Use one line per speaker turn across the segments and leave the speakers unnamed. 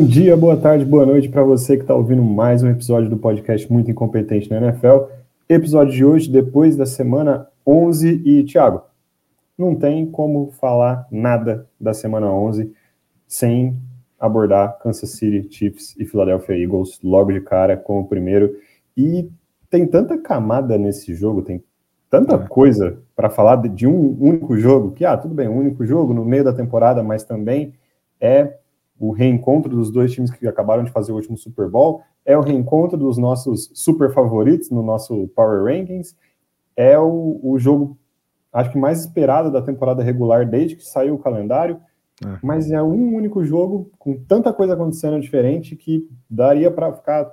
Bom dia, boa tarde, boa noite para você que está ouvindo mais um episódio do podcast Muito Incompetente na NFL. Episódio de hoje, depois da semana 11. E, Thiago, não tem como falar nada da semana 11 sem abordar Kansas City Chiefs e Philadelphia Eagles logo de cara como primeiro. E tem tanta camada nesse jogo, tem tanta é. coisa para falar de um único jogo, que, ah, tudo bem, um único jogo no meio da temporada, mas também é o reencontro dos dois times que acabaram de fazer o último Super Bowl, é o reencontro dos nossos super favoritos no nosso Power Rankings, é o, o jogo, acho que mais esperado da temporada regular desde que saiu o calendário, é. mas é um único jogo com tanta coisa acontecendo diferente que daria para ficar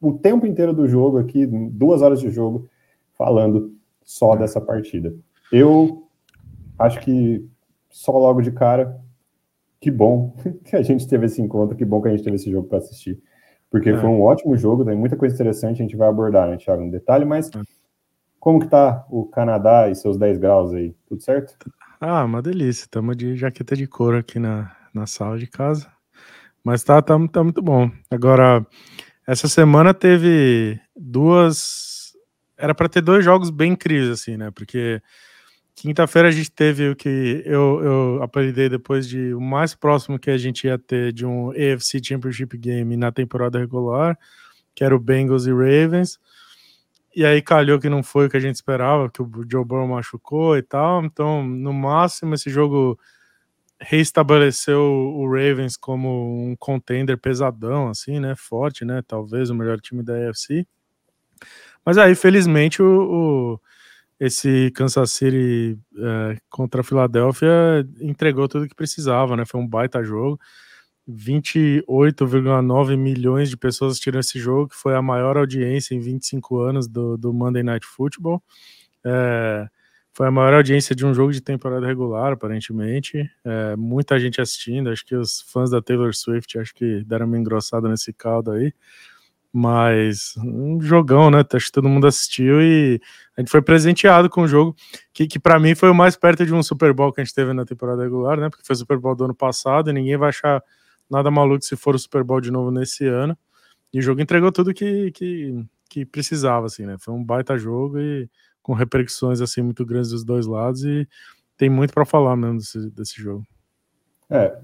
o tempo inteiro do jogo aqui, duas horas de jogo, falando só é. dessa partida. Eu acho que só logo de cara que bom que a gente teve esse encontro, que bom que a gente teve esse jogo para assistir. Porque é. foi um ótimo jogo, tem muita coisa interessante, a gente vai abordar, né, Thiago, no detalhe, mas é. como que tá o Canadá e seus 10 graus aí? Tudo certo?
Ah, uma delícia. Estamos de jaqueta de couro aqui na, na sala de casa. Mas tá, tá, tá muito bom. Agora, essa semana teve duas. Era para ter dois jogos bem incríveis, assim, né? Porque Quinta-feira a gente teve o que eu, eu apelidei depois de o mais próximo que a gente ia ter de um AFC Championship Game na temporada regular, que era o Bengals e Ravens. E aí calhou que não foi o que a gente esperava, que o Joe Burrow machucou e tal. Então, no máximo, esse jogo reestabeleceu o Ravens como um contender pesadão, assim, né? Forte, né? Talvez o melhor time da AFC. Mas aí, felizmente, o, o esse Kansas City é, contra a Filadélfia entregou tudo que precisava, né? Foi um baita jogo. 28,9 milhões de pessoas assistiram esse jogo, que foi a maior audiência em 25 anos do, do Monday Night Football. É, foi a maior audiência de um jogo de temporada regular, aparentemente. É, muita gente assistindo, acho que os fãs da Taylor Swift acho que deram uma engrossada nesse caldo aí. Mas um jogão, né? Acho que todo mundo assistiu e a gente foi presenteado com um jogo que, que para mim foi o mais perto de um Super Bowl que a gente teve na temporada regular, né? Porque foi o Super Bowl do ano passado e ninguém vai achar nada maluco se for o Super Bowl de novo nesse ano. E o jogo entregou tudo que, que, que precisava, assim, né? Foi um baita jogo e com repercussões assim muito grandes dos dois lados e tem muito para falar mesmo desse, desse jogo.
É,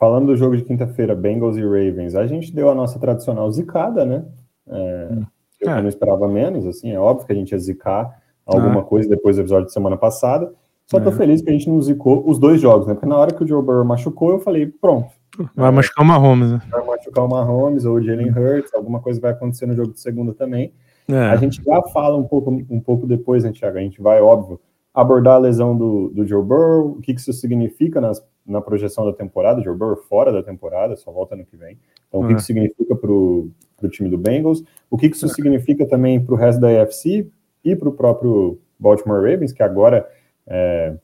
Falando do jogo de quinta-feira, Bengals e Ravens, a gente deu a nossa tradicional zicada, né? É, hum. Eu é. não esperava menos, assim, é óbvio que a gente ia zicar alguma ah. coisa depois do episódio de semana passada. Só tô é. feliz que a gente não zicou os dois jogos, né? Porque na hora que o Joe Burrow machucou, eu falei, pronto.
Vai é, machucar o Mahomes, né?
Vai machucar o Mahomes ou o Jalen Hurts, alguma coisa vai acontecer no jogo de segunda também. É. A gente já fala um pouco, um pouco depois, né, Thiago? A gente vai, óbvio, abordar a lesão do, do Joe Burrow, o que, que isso significa nas na projeção da temporada, Joe Burrow fora da temporada, só volta ano que vem. Então, o que, que é. significa para o time do Bengals? O que, que isso significa também para o resto da AFC e para o próprio Baltimore Ravens, que agora está é,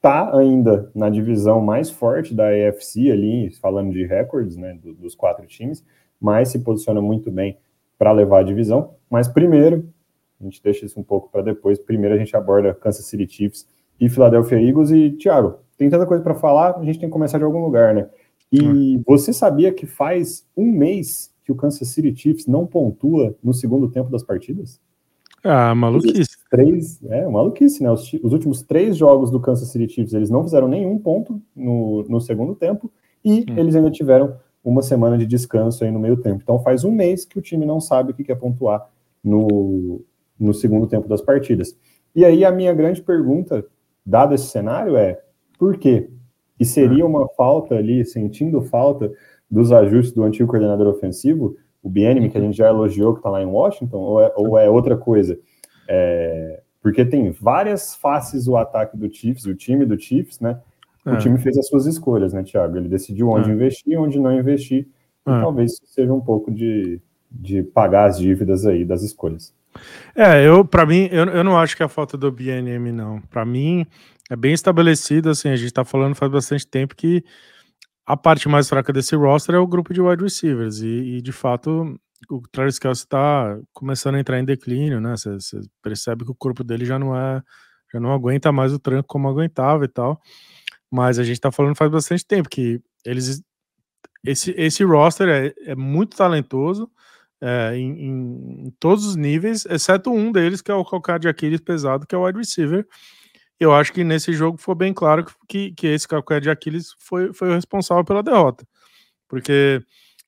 tá ainda na divisão mais forte da AFC ali, falando de recordes, né, dos quatro times, mas se posiciona muito bem para levar a divisão. Mas primeiro, a gente deixa isso um pouco para depois. Primeiro a gente aborda Kansas City Chiefs e Philadelphia Eagles. E, Thiago, tem tanta coisa para falar, a gente tem que começar de algum lugar, né? E hum. você sabia que faz um mês que o Kansas City Chiefs não pontua no segundo tempo das partidas?
Ah, maluquice.
três, é, maluquice, né? Os, os, últimos três jogos do Kansas City Chiefs, eles não fizeram nenhum ponto no, no segundo tempo e hum. eles ainda tiveram uma semana de descanso aí no meio tempo. Então faz um mês que o time não sabe o que quer pontuar no, no segundo tempo das partidas. E aí a minha grande pergunta, dado esse cenário, é por quê? E seria uma falta ali, sentindo falta dos ajustes do antigo coordenador ofensivo, o Bienemy, que a gente já elogiou, que está lá em Washington, ou é, ou é outra coisa? É, porque tem várias faces o ataque do Chiefs, o time do Chiefs, né? O é. time fez as suas escolhas, né, Thiago? Ele decidiu onde é. investir e onde não investir. E é. talvez seja um pouco de, de pagar as dívidas aí das escolhas.
É, eu, para mim, eu, eu não acho que é a falta do BNM, não. Para mim, é bem estabelecido, assim, a gente tá falando faz bastante tempo que a parte mais fraca desse roster é o grupo de wide receivers, e, e de fato o Travis Kelce tá começando a entrar em declínio, né, você percebe que o corpo dele já não é, já não aguenta mais o tranco como aguentava e tal, mas a gente tá falando faz bastante tempo que eles esse, esse roster é, é muito talentoso é, em, em, todos os níveis, exceto um deles, que é o calcanhar de Aquiles pesado, que é o wide receiver. Eu acho que nesse jogo foi bem claro que, que esse calcanhar de Aquiles foi, foi o responsável pela derrota. Porque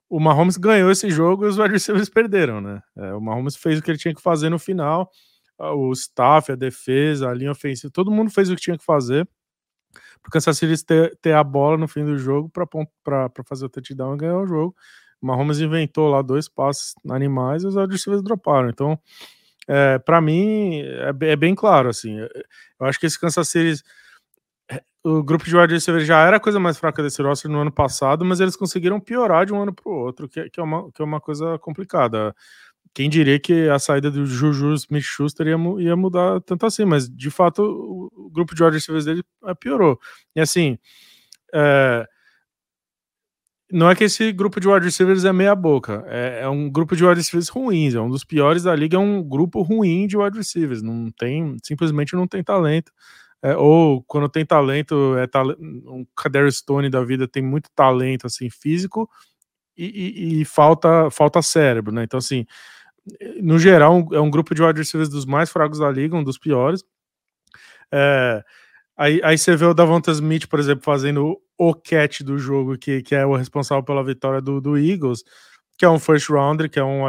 o Mahomes ganhou esse jogo e os receivers perderam, né? É, o Mahomes fez o que ele tinha que fazer no final, o staff, a defesa, a linha ofensiva, todo mundo fez o que tinha que fazer para o Kansas City ter, ter, a bola no fim do jogo para fazer o touchdown e ganhar o jogo. O Mahomes inventou lá dois passes animais e os receivers droparam. Então, é, para mim, é, é, bem claro, assim, eu acho que esse Kansas City o grupo de wide receiver já era a coisa mais fraca desse roster no ano passado, mas eles conseguiram piorar de um ano para o outro, que, que, é uma, que é uma coisa complicada. Quem diria que a saída do Juju Smith-Schuster ia, ia mudar tanto assim, mas de fato o, o grupo de wide receivers dele é, piorou. E assim, é, não é que esse grupo de wide receivers é meia boca, é, é, um grupo de wide receivers ruins, é um dos piores da liga, é um grupo ruim de wide receivers, não tem, simplesmente não tem talento. É, ou quando tem talento, é um Kadarius Stone da vida tem muito talento assim físico e, e, e, falta falta cérebro, né? Então assim, no geral é um grupo de wide receivers dos mais fracos da liga, um dos piores. É, aí, aí você vê o Davonta Smith, por exemplo, fazendo o catch do jogo, que, que é o responsável pela vitória do, do Eagles, que é um first rounder, que é um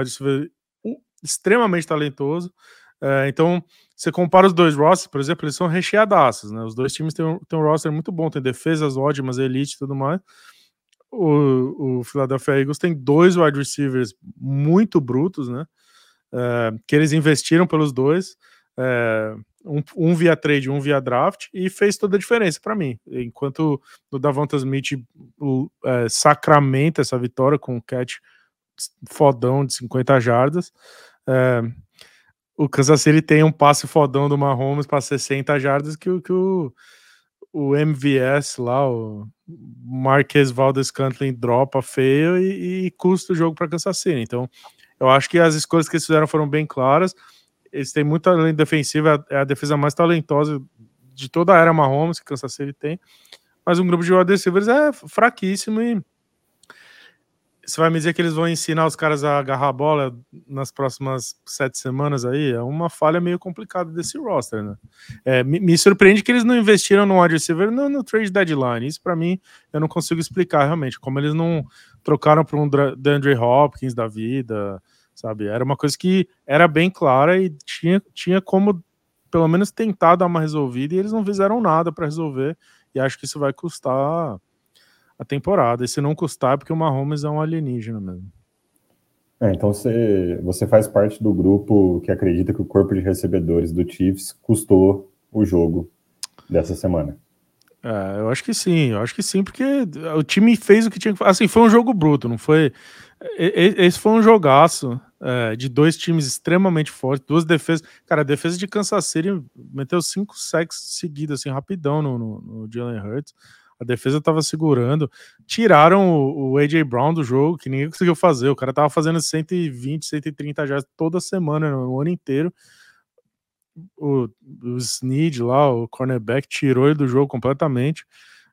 extremamente talentoso. É, então, você compara os dois rosters, por exemplo, eles são recheadaços, né? Os dois times têm um, têm um roster muito bom, tem defesas ótimas, elite e tudo mais. O, o Philadelphia Eagles tem dois wide receivers muito brutos, né? É, que eles investiram pelos dois, é, um, um, via trade, um via draft, e fez toda a diferença para mim. Enquanto o Davanta Smith o, é, sacramenta essa vitória com um catch fodão de 50 jardas. É, o Kansas City tem um passe fodão do Mahomes para 60 jardas que, que o, o MVS lá, o Marquez Valdes Cantlin dropa feio e, e custa o jogo para Kansas City. Então, eu acho que as escolhas que eles fizeram foram bem claras. Eles têm muita linha defensiva, é a defesa mais talentosa de toda a era Mahomes que Kansas City tem. Mas um grupo de wide receivers é fraquíssimo e você vai me dizer que eles vão ensinar os caras a agarrar a bola nas próximas sete semanas aí? É uma falha meio complicada desse roster, né? É, me, me, surpreende que eles não investiram no wide receiver no, no trade deadline. Isso para mim eu não consigo explicar realmente. Como eles não trocaram para um DeAndre Hopkins da vida, sabe? Era uma coisa que era bem clara e tinha, tinha como pelo menos tentar dar uma resolvida e eles não fizeram nada para resolver. E acho que isso vai custar a temporada. E se não custar, é porque o Mahomes é um alienígena mesmo.
É, então você, você faz parte do grupo que acredita que o corpo de recebedores do Chiefs custou o jogo dessa semana.
É, eu acho que sim, eu acho que sim, porque o time fez o que tinha que fazer. Assim, foi um jogo bruto, não foi. Esse foi um jogaço é, de dois times extremamente fortes, duas defesas. Cara, a defesa de Kansas City meteu cinco sacks seguidos, assim, rapidão no, no, no Jalen Hurts a defesa estava segurando. Tiraram o, o, AJ Brown do jogo, que ninguém conseguiu fazer. O cara tava fazendo 120, 130 já toda semana, no ano inteiro. O, o lá, o cornerback, tirou ele do jogo completamente.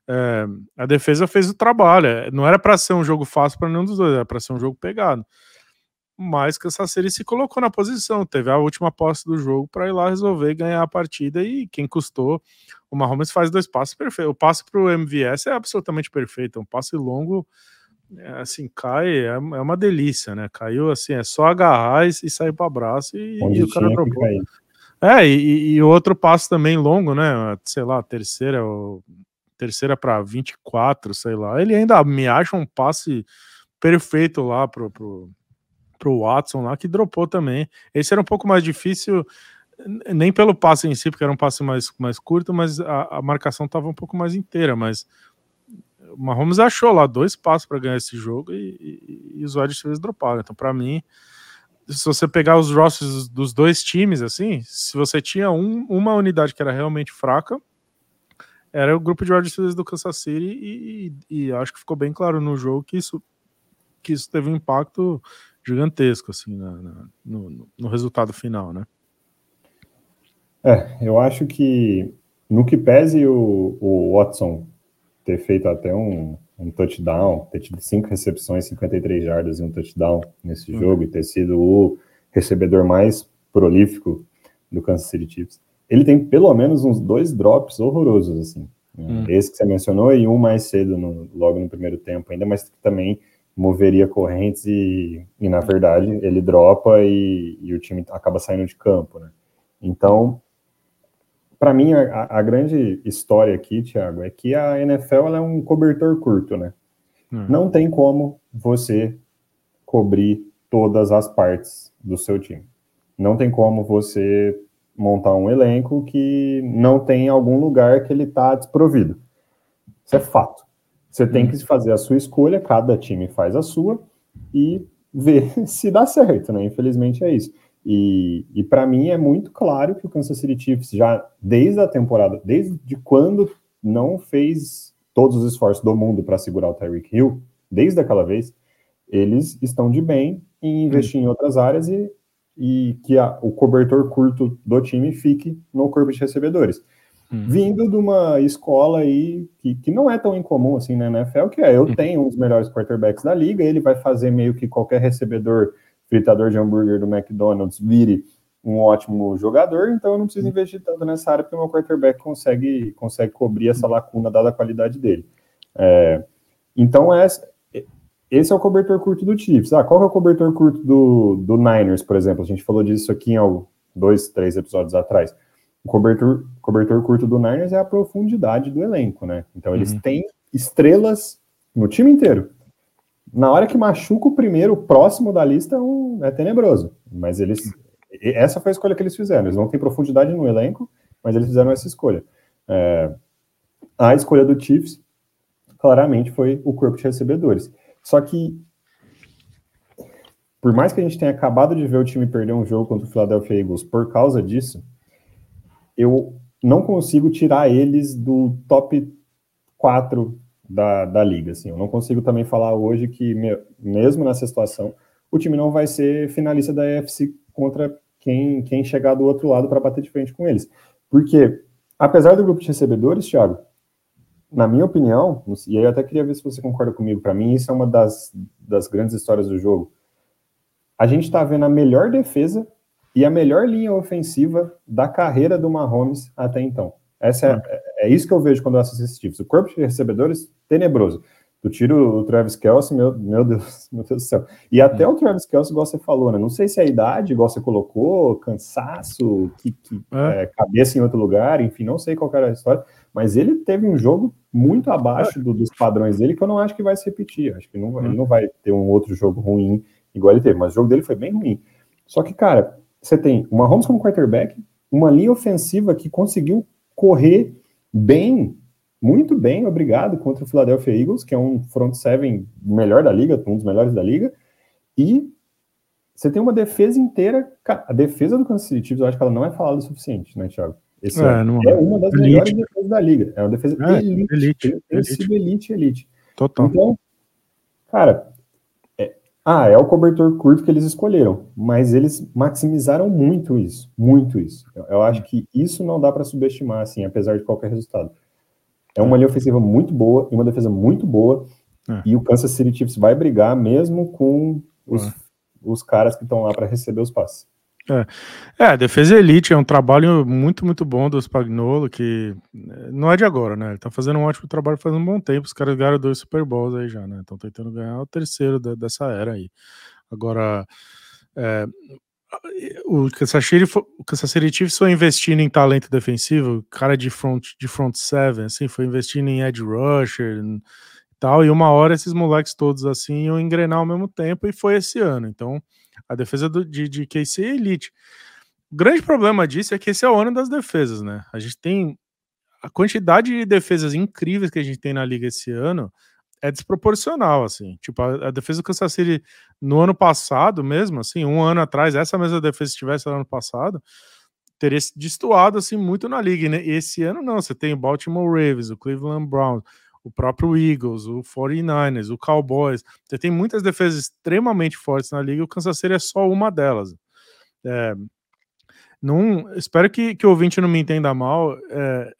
É, a defesa fez o trabalho. É, não era para ser um jogo fácil para nenhum dos dois, era para ser um jogo pegado mas Kansas City se colocou na posição, teve a última posse do jogo para ir lá resolver ganhar a partida e quem custou, o Mahomes faz dois passes perfeitos. O passe para o MVS é absolutamente perfeito, é um passe longo, é, assim, cai, é, é, uma delícia, né? Caiu assim, é só agarrar e, e sair para abraço e, e o cara trocou. É, e, e outro passe também longo, né? Sei lá, terceira, terceira para 24, sei lá. Ele ainda me acha um passe perfeito lá pro, pro pro Watson lá, que dropou também. Esse era um pouco mais difícil, nem pelo passe em si, porque era um passe mais, mais curto, mas a, a marcação estava um pouco mais inteira, mas o Mahomes achou lá dois passos para ganhar esse jogo e, e, e os wide receivers droparam. Então, para mim, se você pegar os rosters dos dois times, assim, se você tinha um, uma unidade que era realmente fraca, era o grupo de wide do Kansas City e, e, e, acho que ficou bem claro no jogo que isso, que isso teve um impacto gigantesco assim na, na, no, no, resultado final, né?
É, eu acho que no que pese o, o Watson ter feito até um, um touchdown, ter tido cinco recepções, 53 jardas e um touchdown nesse uhum. jogo e ter sido o recebedor mais prolífico do Kansas City Chiefs. Ele tem pelo menos uns dois drops horrorosos, assim. Uhum. Esse que você mencionou e um mais cedo, no, logo no primeiro tempo ainda, mas que também moveria correntes e, e na verdade, ele dropa e, e o time acaba saindo de campo, né? Então, para mim, a, a, grande história aqui, Thiago, é que a NFL é um cobertor curto, né? Hum. Não tem como você cobrir todas as partes do seu time. Não tem como você montar um elenco que não tem algum lugar que ele está desprovido. Isso é fato. Você tem hum. que fazer a sua escolha, cada time faz a sua e ver se dá certo, né? Infelizmente é isso. E, e para mim é muito claro que o Kansas City Chiefs já desde a temporada, desde quando não fez todos os esforços do mundo para segurar o Tyreek Hill, desde aquela vez, eles estão de bem em investir em outras áreas e, e que a, o cobertor curto do time fique no corpo de recebedores. Hum. Vindo de uma escola aí que, que não é tão incomum assim na NFL, que é eu hum. tenho um dos melhores quarterbacks da liga, ele vai fazer meio que qualquer recebedor fritador de hambúrguer do McDonald's vire um ótimo jogador, então eu não preciso investir tanto nessa área porque o meu quarterback consegue, consegue cobrir essa lacuna dada a qualidade dele. É, então essa, esse é o cobertor curto do Chiefs. Ah, qual é o cobertor curto do, do Niners, por exemplo? A gente falou disso aqui em dois, três episódios atrás. O cobertor, cobertor curto do Niners é a profundidade do elenco, né? Então eles uhum. têm estrelas no time inteiro. Na hora que machuca o primeiro, próximo da lista é, um, é tenebroso. Mas eles. Essa foi a escolha que eles fizeram. Eles não têm profundidade no elenco, mas eles fizeram essa escolha. É, a escolha do Chiefs, claramente, foi o corpo de recebedores. Só que, por mais que a gente tenha acabado de ver o time perder um jogo contra o Philadelphia Eagles por causa disso, eu não consigo tirar eles do top 4 da, da liga. Assim. Eu não consigo também falar hoje que, mesmo nessa situação, o time não vai ser finalista da EFC contra quem, quem chegar do outro lado para bater de frente com eles. Porque, apesar do grupo de recebedores, Thiago, na minha opinião, e aí eu até queria ver se você concorda comigo, para mim isso é uma das, das grandes histórias do jogo. A gente está vendo a melhor defesa e a melhor linha ofensiva da carreira do Mahomes até então. Essa é, hum. é, é isso que eu vejo quando eu assisto esses tipos. O corpo de recebedores, tenebroso. Tu tira o Travis Kelsey, meu, meu, Deus, meu Deus do céu. E até hum. o Travis Kelsey, igual você falou, né? Não sei se é a idade, igual você colocou, cansaço, que, que é. É, cabeça em outro lugar, enfim, não sei qual era a história, mas ele teve um jogo muito abaixo do, dos padrões dele, que eu não acho que vai se repetir. Acho que não, ele não vai ter um outro jogo ruim igual ele teve, mas o jogo dele foi bem ruim. Só que, cara, você tem uma Mahomes como quarterback, uma linha ofensiva que conseguiu correr bem, muito bem, obrigado, contra o Philadelphia Eagles, que é um front seven melhor da liga, um dos melhores da liga, e você tem uma defesa inteira, a defesa do Kansas City Chiefs, eu acho que ela não é falada o suficiente, né, Thiago? Esse é, é, é uma das elite. melhores defesas da liga, é uma defesa é, elite, elite, elite, elite, elite.
Total.
Então, cara, ah, é o cobertor curto que eles escolheram, mas eles maximizaram muito isso, muito isso. Eu, eu acho que isso não dá para subestimar, assim, apesar de qualquer resultado. É uma linha ofensiva muito boa e uma defesa muito boa, é. e o Kansas City Chiefs vai brigar mesmo com os, é. os caras que estão lá para receber os passes.
É. é, a defesa elite é um trabalho muito, muito bom do Spagnolo, que eh, não é de agora, né? Ele tá fazendo um ótimo trabalho faz um bom tempo. Os caras ganharam dois Super Bowls aí já, né? Estão tentando ganhar o terceiro da, dessa era aí. Agora, é, o Kansas City, o Kansas City Chiefs foi investindo em talento defensivo, cara de front, de front seven, assim, foi investindo em edge rusher e tal, e uma hora esses moleques todos assim iam engrenar ao mesmo tempo, e foi esse ano. Então, a defesa do, de, de KC é elite. O grande problema disso é que esse é o ano das defesas, né? A gente tem a quantidade de defesas incríveis que a gente tem na liga esse ano é desproporcional, assim. Tipo, a, a, defesa do Kansas City no ano passado mesmo, assim, um ano atrás, essa mesma defesa se tivesse no ano passado, teria se destoado, assim, muito na liga. E esse ano não, você tem o Baltimore Ravens, o Cleveland Browns, o próprio Eagles, o 49ers, o Cowboys. Você tem muitas defesas extremamente fortes na liga e o Kansas City é só uma delas. É, não, espero que, que o ouvinte não me entenda mal. É,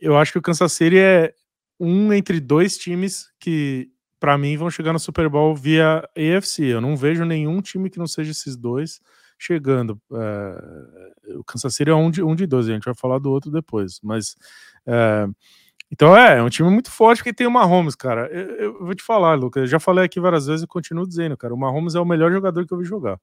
eu acho que o Kansas City é, um entre dois times que, para mim, vão chegar no Super Bowl via AFC. Eu não vejo nenhum time que não seja esses dois chegando. É, o Kansas City é um de, um de dois, a gente vai falar do outro depois. Mas. É, então é, é um time muito forte que tem o Mahomes, cara. Eu, eu, vou te falar, Lucas, eu já falei aqui várias vezes e continuo dizendo, cara. O Mahomes é o melhor jogador que eu vi jogar.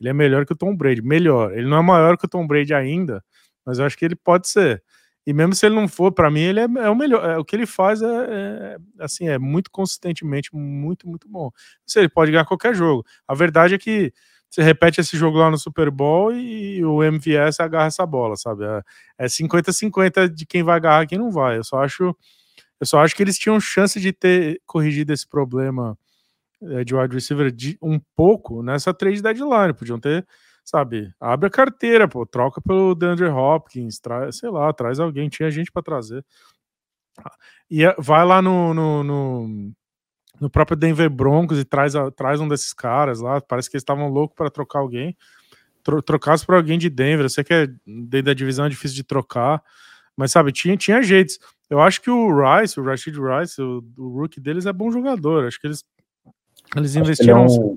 Ele é melhor que o Tom Brady, melhor. Ele não é maior que o Tom Brady ainda, mas eu acho que ele pode ser. E mesmo se ele não for, para mim, ele é, é, o melhor. É, o que ele faz é, é, assim, é muito consistentemente, muito, muito bom. Ele pode ganhar qualquer jogo. A verdade é que você repete esse jogo lá no Super Bowl e o MVS agarra essa bola, sabe? É 50-50 é de quem vai agarrar e quem não vai. Eu só acho, eu só acho que eles tinham chance de ter corrigido esse problema é, de wide receiver de, um pouco nessa trade deadline. Podiam ter sabe, abre a carteira, pô, troca pelo DeAndre Hopkins, traz, sei lá, traz alguém, tinha gente para trazer. E vai lá no, no, no, no, próprio Denver Broncos e traz, traz um desses caras lá, parece que eles estavam loucos para trocar alguém. Tro, trocasse por alguém de Denver, eu sei que é dentro da divisão é difícil de trocar, mas sabe, tinha, tinha jeitos. Eu acho que o Rice, o Rashid Rice, o, o rookie deles é bom jogador, acho que eles, eles
acho
investiram.
É um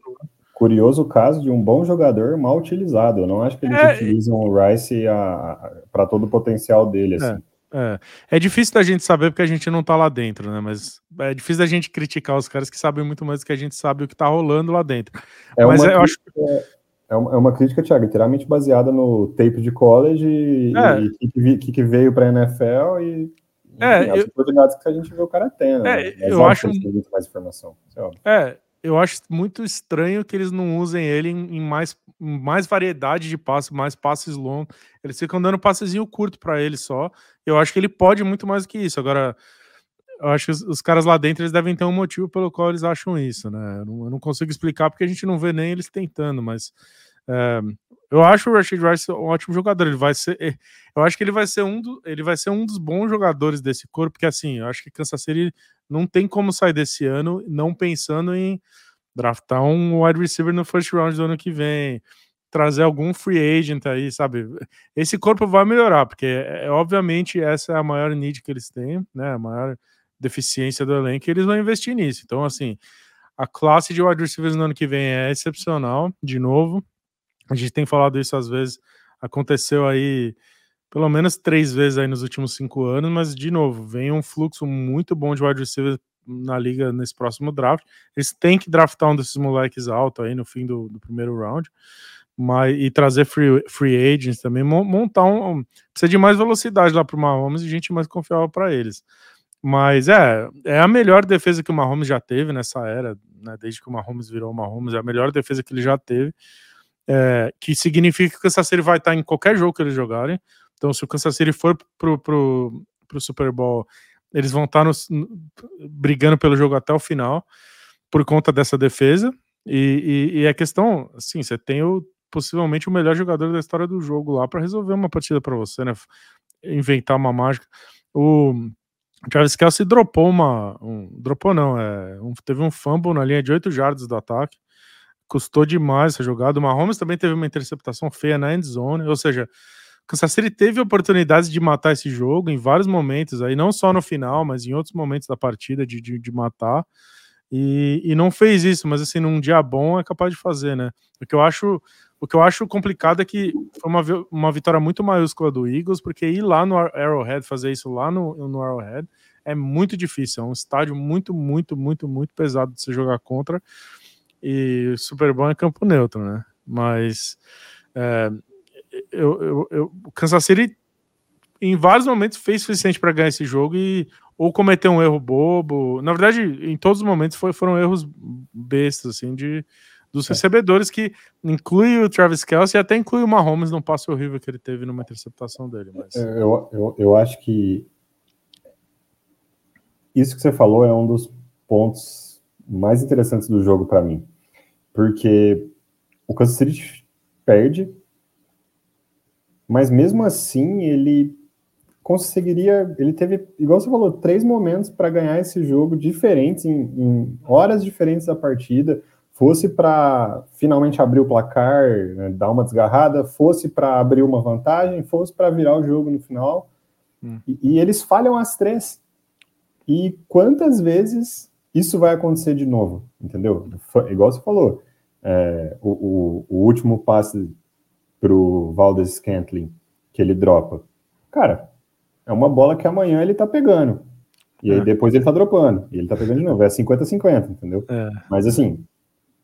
curioso caso de um bom jogador mal utilizado. Eu não acho que eles é, utilizam o Rice para todo o potencial dele. Assim.
É, é. é, difícil da gente saber porque a gente não tá lá dentro, né? Mas é difícil da gente criticar os caras que sabem muito mais do que a gente sabe o que tá rolando lá dentro.
É Mas uma eu acho é uma, é uma crítica, Thiago, inteiramente baseada no tape de college e o que, que, veio para a NFL e é, enfim, as eu, oportunidades que a gente vê o cara tendo.
É, né? eu acho muito mais informação. É, é, eu acho muito estranho que eles não usem ele em, mais, mais variedade de passes, mais passes longos. Eles ficam dando passezinho curto para ele só. Eu acho que ele pode muito mais do que isso. Agora, eu acho que os, os, caras lá dentro eles devem ter um motivo pelo qual eles acham isso, né? Eu não, eu não consigo explicar porque a gente não vê nem eles tentando, mas é, eu acho o Rashid Rice um ótimo jogador. Ele vai ser, eh, eu acho que ele vai ser um do, ele vai ser um dos bons jogadores desse corpo, porque assim, eu acho que Kansas City não tem como sair desse ano não pensando em draftar um wide receiver no first round do ano que vem, trazer algum free agent aí, sabe? Esse corpo vai melhorar, porque é, é, obviamente essa é a maior need que eles têm, né? A maior deficiência do elenco, e eles vão investir nisso. Então, assim, a classe de wide receivers no ano que vem é excepcional, de novo. A gente tem falado isso às vezes, aconteceu aí pelo menos três vezes aí nos últimos cinco anos, mas de novo, vem um fluxo muito bom de wide receiver na liga nesse próximo draft. Eles têm que draftar um desses moleques alto aí no fim do, do primeiro round. Mas, e trazer free, free agents também, montar um, um Precisa de mais velocidade lá para o Mahomes e gente mais confiável para eles. Mas é, é a melhor defesa que o Mahomes já teve nessa era, né, desde que o Mahomes virou o Mahomes, é a melhor defesa que ele já teve. É, que significa que o Kansas City vai estar em qualquer jogo que eles jogarem. Então, se o Kansas City for pro, pro, pro Super Bowl, eles vão estar no, brigando pelo jogo até o final por conta dessa defesa. E, e, e a questão, assim, você tem o, possivelmente o melhor jogador da história do jogo lá para resolver uma partida para você, né? Inventar uma mágica. O Travis Kelsey dropou uma. Um, dropou não, é, um, teve um fumble na linha de 8 jardas do ataque. Custou demais essa jogada. O Mahomes também teve uma interceptação feia na end zone, ou seja, Kansas City teve oportunidades de matar esse jogo em vários momentos, aí não só no final, mas em outros momentos da partida de, de, de matar. E, e, não fez isso, mas assim, num dia bom é capaz de fazer, né? O que eu acho, o que eu acho complicado é que foi uma, uma vitória muito maiúscula do Eagles, porque ir lá no Arrowhead, fazer isso lá no, no Arrowhead, é muito difícil. É um estádio muito, muito, muito, muito pesado de se jogar contra. E Super bom é campo neutro, né? Mas é, eu, eu, eu, o Kansas City em vários momentos fez suficiente para ganhar esse jogo e ou cometeu um erro bobo. Na verdade, em todos os momentos foi, foram erros bestas assim de dos é. recebedores que inclui o Travis Kelsey e até inclui o Mahomes num passe horrível que ele teve numa interceptação dele. Mas...
É, eu, eu, eu acho que isso que você falou é um dos pontos mais interessantes do jogo para mim, porque o Kansas City perde mas mesmo assim ele conseguiria, ele teve, igual você falou, três momentos para ganhar esse jogo diferentes, em, em, horas diferentes da partida, fosse para finalmente abrir o placar, né, dar uma desgarrada, fosse para abrir uma vantagem, fosse para virar o jogo no final, hum. e, e, eles falham as três. E quantas vezes isso vai acontecer de novo, entendeu? Igual você falou, é, o, o, o, último passe para o Valdes Scantling, que ele dropa. Cara, é uma bola que amanhã ele tá pegando. E aí é. depois ele tá dropando. E ele tá pegando de novo. É 50-50, entendeu? É. Mas assim,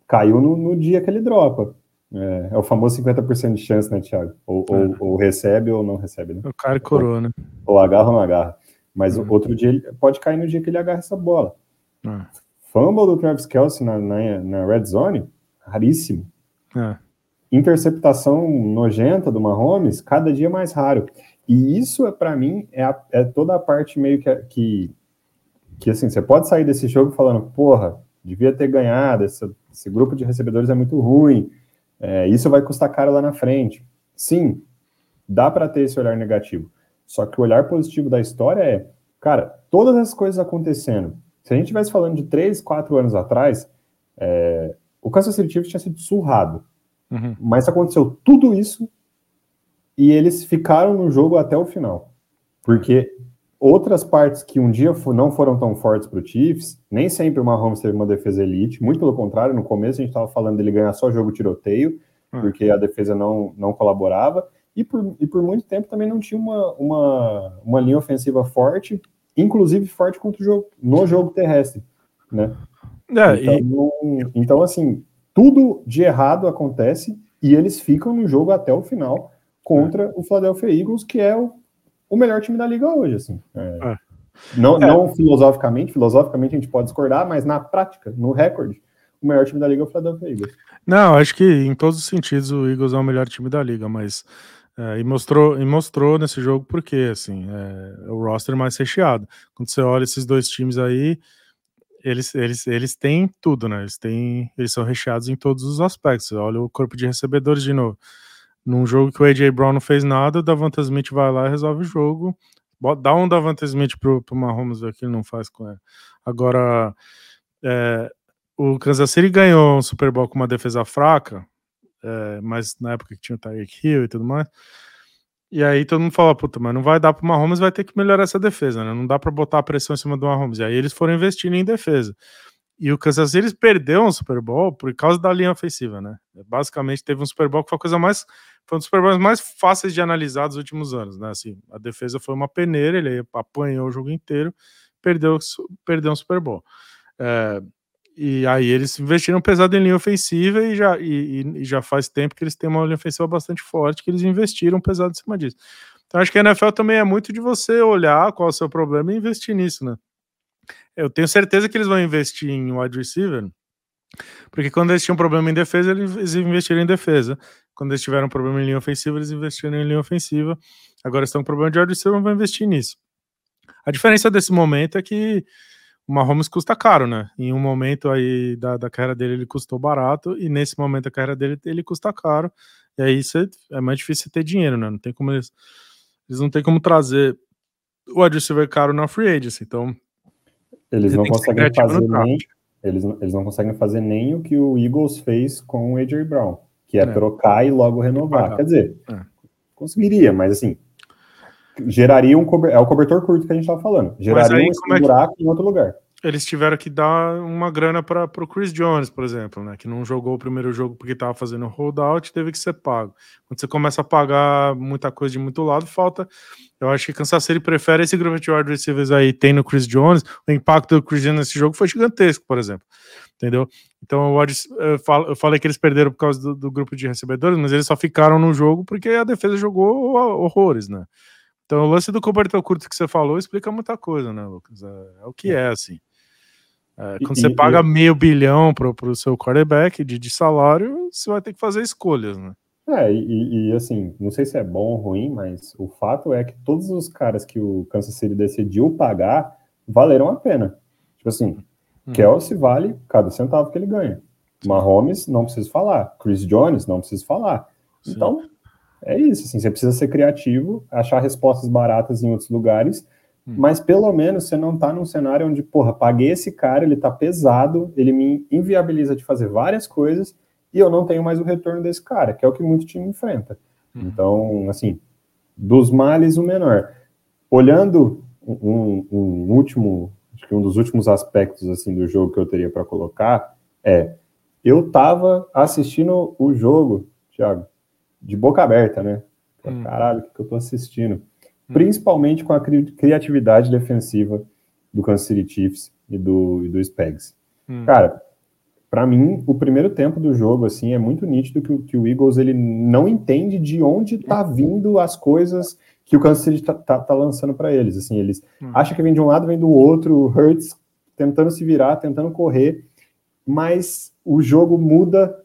caiu no, no, dia que ele dropa. É, é o famoso 50% de chance, né, Thiago? Ou, ou, é. ou, recebe ou não recebe, né?
O cara coroa, né?
Ou agarra ou não agarra. Mas uhum. outro dia ele pode cair no dia que ele agarra essa bola. Uhum. Fumble do Travis Kelsey na, na, na red zone, raríssimo. É. Interceptação nojenta do Mahomes, cada dia mais raro. E isso, é para mim, é, a, é, toda a parte meio que, que, que, assim, você pode sair desse jogo falando, porra, devia ter ganhado, esse, esse grupo de recebedores é muito ruim, é, isso vai custar caro lá na frente. Sim, dá para ter esse olhar negativo. Só que o olhar positivo da história é, cara, todas as coisas acontecendo. Se a gente estivesse falando de três, quatro anos atrás, é, o Kansas City Chiefs tinha sido surrado. Uhum. Mas aconteceu tudo isso e eles ficaram no jogo até o final. Porque outras partes que um dia não foram tão fortes para o Chiefs, nem sempre o Mahomes teve uma defesa elite, muito pelo contrário, no começo a gente estava falando dele ganhar só jogo tiroteio, uhum. porque a defesa não, não colaborava, e por, e por muito tempo também não tinha uma, uma, uma linha ofensiva forte, inclusive forte contra o jogo, no jogo terrestre, né? É, então, e... então, assim, tudo de errado acontece e eles ficam no jogo até o final contra é. o Philadelphia Eagles, que é o, o melhor time da liga hoje, assim. É. é. Não, é. não filosoficamente, filosoficamente a gente pode discordar, mas na prática, no recorde, o melhor time da liga é o Philadelphia Eagles.
Não, acho que em todos os sentidos o Eagles é o melhor time da liga, mas é, e, mostrou, e mostrou nesse jogo porque, assim, é, o roster mais recheado. Quando você olha esses dois times aí, eles, eles, eles têm tudo, né? Eles, têm, eles são recheados em todos os aspectos. Olha o corpo de recebedores de novo. Num jogo que o AJ Brown não fez nada, o Davante Smith vai lá e resolve o jogo. Dá um Davante Smith pro, pro Mahomes ver que ele não faz com ele. Agora, é, o Kansas City ganhou um Super Bowl com uma defesa fraca, é, mas na época que tinha o Tyreek Hill e tudo mais. E aí todo mundo fala, puta, mas não vai dar pro Mahomes, vai ter que melhorar essa defesa, né? Não dá para botar a pressão em cima do Mahomes. E aí eles foram investindo em defesa. E o Kansas City perdeu um Super Bowl por causa da linha ofensiva, né? Basicamente teve um Super Bowl que foi a coisa mais foi um dos Bowls mais fáceis de analisar dos últimos anos, né? Assim, a defesa foi uma peneira, ele apanhou o jogo inteiro, perdeu perdeu um Super Bowl. É, e aí eles investiram pesado em linha ofensiva e já, e, e, já faz tempo que eles têm uma linha ofensiva bastante forte, que eles investiram pesado em cima disso. Então acho que a NFL também é muito de você olhar qual é o seu problema e investir nisso, né? Eu tenho certeza que eles vão investir em wide receiver, porque quando eles tinham problema em defesa, eles investiram em defesa. Quando eles tiveram problema em linha ofensiva, eles investiram em linha ofensiva. Agora estão com problema de wide receiver, vão investir nisso. A diferença desse momento é que o Mahomes custa caro, né? Em um momento aí da, da carreira dele ele custou barato e nesse momento da carreira dele ele custa caro. E aí isso é, é mais difícil ter dinheiro, né? Não tem como eles, eles não tem como trazer o adversário caro na free agency. Então
eles não conseguem fazer nem eles, eles não conseguem fazer nem o que o Eagles fez com o AJ Brown, que é, é. trocar e logo renovar. Quer dizer, é. conseguiria, mas assim, geraria um cobertor, é o cobertor curto que a gente estava falando, geraria aí, um é buraco que... em outro lugar.
Eles tiveram que dar uma grana para o Chris Jones, por exemplo, né, que não jogou o primeiro jogo porque estava fazendo holdout, teve que ser pago. Quando você começa a pagar muita coisa de muito lado, falta. Eu acho que Kansas City prefere esse grupo de wide receivers aí, tem no Chris Jones. O impacto do Chris Jones nesse jogo foi gigantesco, por exemplo. Entendeu? Então eu falei que eles perderam por causa do, do grupo de recebedores, mas eles só ficaram no jogo porque a defesa jogou horrores, né? Então, o lance do cobertor curto que você falou explica muita coisa, né, Lucas? É, é o que é, assim. É, quando e, você paga e... meio bilhão para o seu quarterback de, de salário, você vai ter que fazer escolhas, né?
É, e, e, assim, não sei se é bom ou ruim, mas o fato é que todos os caras que o Kansas City decidiu pagar valeram a pena. Tipo assim, hum. Kelsey vale cada centavo que ele ganha. Mahomes, não preciso falar. Chris Jones, não preciso falar. Sim. Então, é isso, assim, você precisa ser criativo, achar respostas baratas em outros lugares, hum. mas pelo menos você não tá num cenário onde, porra, paguei esse cara, ele tá pesado, ele me inviabiliza de fazer várias coisas e eu não tenho mais o retorno desse cara, que é o que muito time enfrenta. Hum. Então, assim, dos males o menor. Olhando um, um último acho que um dos últimos aspectos assim do jogo que eu teria para colocar é eu tava assistindo o jogo, Thiago, de boca aberta, né? Hum. Caralho, o que eu tô assistindo? Hum. Principalmente com a cri criatividade defensiva do Kansas City Chiefs e do, e do Spags. Hum. Cara, para mim, o primeiro tempo do jogo, assim, é muito nítido que, que, o Eagles ele não entende de onde tá vindo as coisas que o Kansas City tá, tá, tá lançando para eles. Assim, eles hum. acham que vem de um lado, vem do outro, o Hurts tentando se virar, tentando correr, mas o jogo muda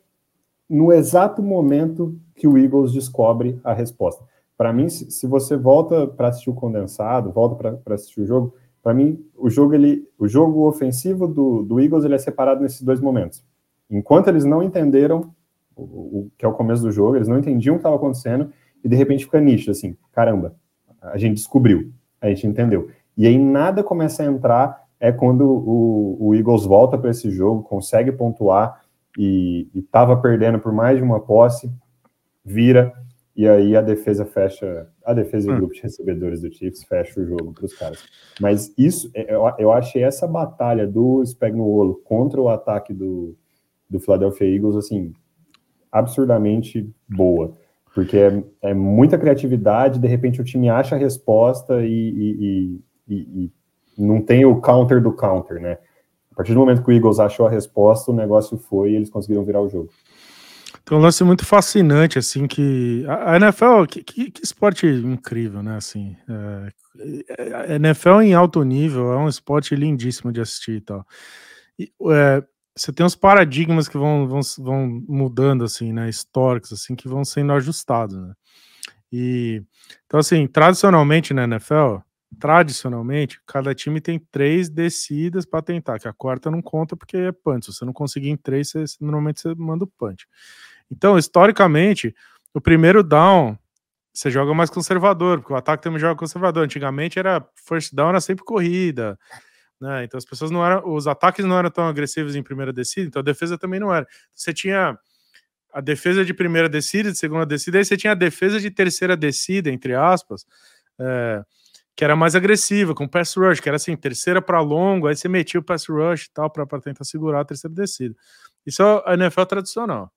no exato momento que o Eagles descobre a resposta. Para mim, se, você volta para assistir o condensado, volta para assistir o jogo, para mim, o jogo, ele, o jogo ofensivo do, do Eagles ele é separado nesses dois momentos. Enquanto eles não entenderam o, o que é o começo do jogo, eles não entendiam o que estava acontecendo, e de repente fica nítido, assim, caramba, a gente descobriu, a gente entendeu. E aí nada começa a entrar, é quando o, o Eagles volta para esse jogo, consegue pontuar, e estava perdendo por mais de uma posse, vira, e aí a defesa fecha, a defesa e o hum. grupo de recebedores do Chiefs fecha o jogo para os caras. Mas isso, é, eu, eu achei essa batalha do Spagnuolo contra o ataque do, do Philadelphia Eagles, assim, absurdamente boa. Porque é, é muita criatividade, de repente o time acha a resposta e, e, e, e não tem o counter do counter, né? A partir do momento que o Eagles achou a resposta, o negócio foi e eles conseguiram virar o jogo.
Tem um lance muito fascinante, assim, que a NFL, que, que, que esporte incrível, né, assim, é, a NFL em alto nível é um esporte lindíssimo de assistir e tal. E, é, você tem uns paradigmas que vão, vão, vão mudando, assim, né, históricos, assim, que vão sendo ajustados, né, e, então, assim, tradicionalmente na NFL, tradicionalmente, cada time tem três descidas para tentar, que a quarta não conta porque é punch. Se você não conseguir em três, você, normalmente você manda o punch. Então, historicamente, o primeiro down você joga mais conservador, porque o ataque também joga conservador. Antigamente era first down era sempre corrida, né? Então as pessoas não eram, os ataques não eram tão agressivos em primeira descida, então a defesa também não era. Você tinha a defesa de primeira descida, de segunda descida, aí você tinha a defesa de terceira descida, entre aspas, é, que era mais agressiva, com pass rush, que era assim, terceira para longo, aí você metia o pass rush e tal, para tentar segurar a terceira descida. Isso é a NFL tradicional.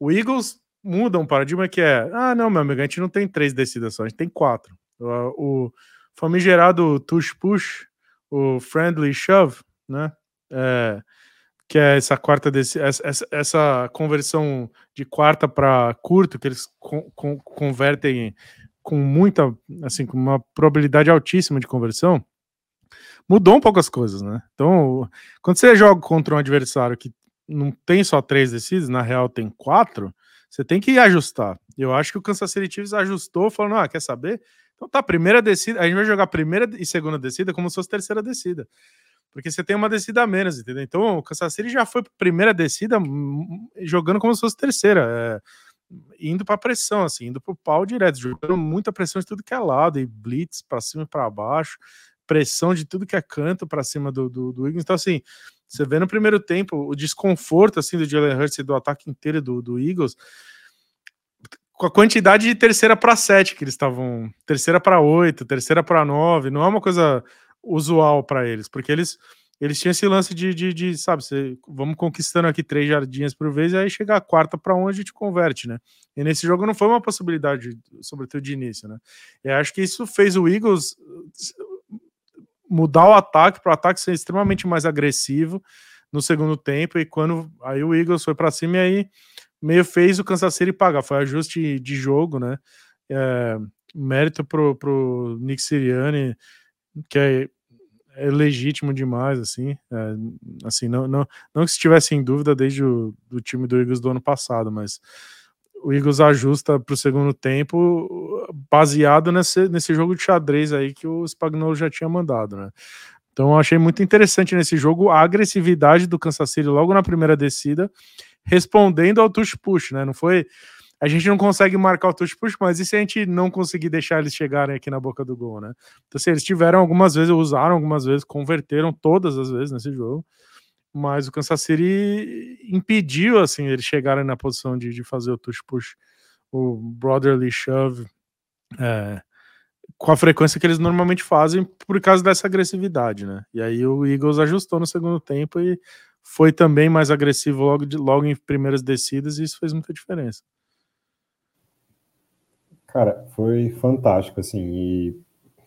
O Eagles muda um paradigma que é: ah, não, meu amigo, a gente não tem três descidas só, a gente tem quatro. O, o famigerado tush push, o friendly shove, né? É, que é essa quarta desse, essa, essa conversão de quarta para curto que eles con, con, convertem com muita assim com uma probabilidade altíssima de conversão mudou um pouco as coisas né então quando você joga contra um adversário que não tem só três descidas, na real tem quatro, você tem que ajustar. Eu acho que o Kansas City Chiefs ajustou, falando, ah, quer saber? Então tá, primeira descida, a gente vai jogar primeira e segunda descida como se fosse terceira descida. Porque você tem uma descida a menos, entendeu? Então o Kansas City já foi primeira descida hum, jogando como se fosse terceira, é, indo para pressão, assim, indo para o pau direto, jogando muita pressão de tudo que é lado, e blitz para cima e para baixo, pressão de tudo que é canto para cima do, do, do Eagles. Então, assim, você vê no primeiro tempo o desconforto assim do Jalen Hurts e do ataque inteiro do, do Eagles, com a quantidade de terceira para sete que eles estavam, terceira para oito, terceira para nove, não é uma coisa usual para eles, porque eles eles tinham esse lance de, de, de sabe, você, vamos conquistando aqui três jardinhas por vez e aí chegar a quarta para onde a gente converte, né? E nesse jogo não foi uma possibilidade, sobretudo de início, né? E acho que isso fez o Eagles mudar o ataque para o ataque ser extremamente mais agressivo no segundo tempo. E quando aí o Eagles foi para cima e aí meio fez o Kansas City pagar. Foi ajuste de jogo, né? É, mérito pro, pro Nick Sirianni, que é, é legítimo demais, assim. É, assim não, não, não que se tivesse em dúvida desde o do time do Eagles do ano passado, mas o Eagles ajusta para o segundo tempo baseado nesse, nesse jogo de xadrez aí que o Spagnolo já tinha mandado, né? Então eu achei muito interessante nesse jogo a agressividade do Kansas City logo na primeira descida, respondendo ao touch push, né? Não foi a gente não consegue marcar o touch push, mas e se a gente não conseguir deixar eles chegarem aqui na boca do gol, né? Então, se assim, eles tiveram algumas vezes, usaram algumas vezes, converteram todas as vezes nesse jogo mas o Kansas City impediu assim eles chegarem na posição de, de fazer o touch push, o brotherly shove, é, com a frequência que eles normalmente fazem por causa dessa agressividade, né? E aí o Eagles ajustou no segundo tempo e foi também mais agressivo logo, de, logo em primeiras descidas e isso fez muita diferença.
Cara, foi fantástico, assim, e,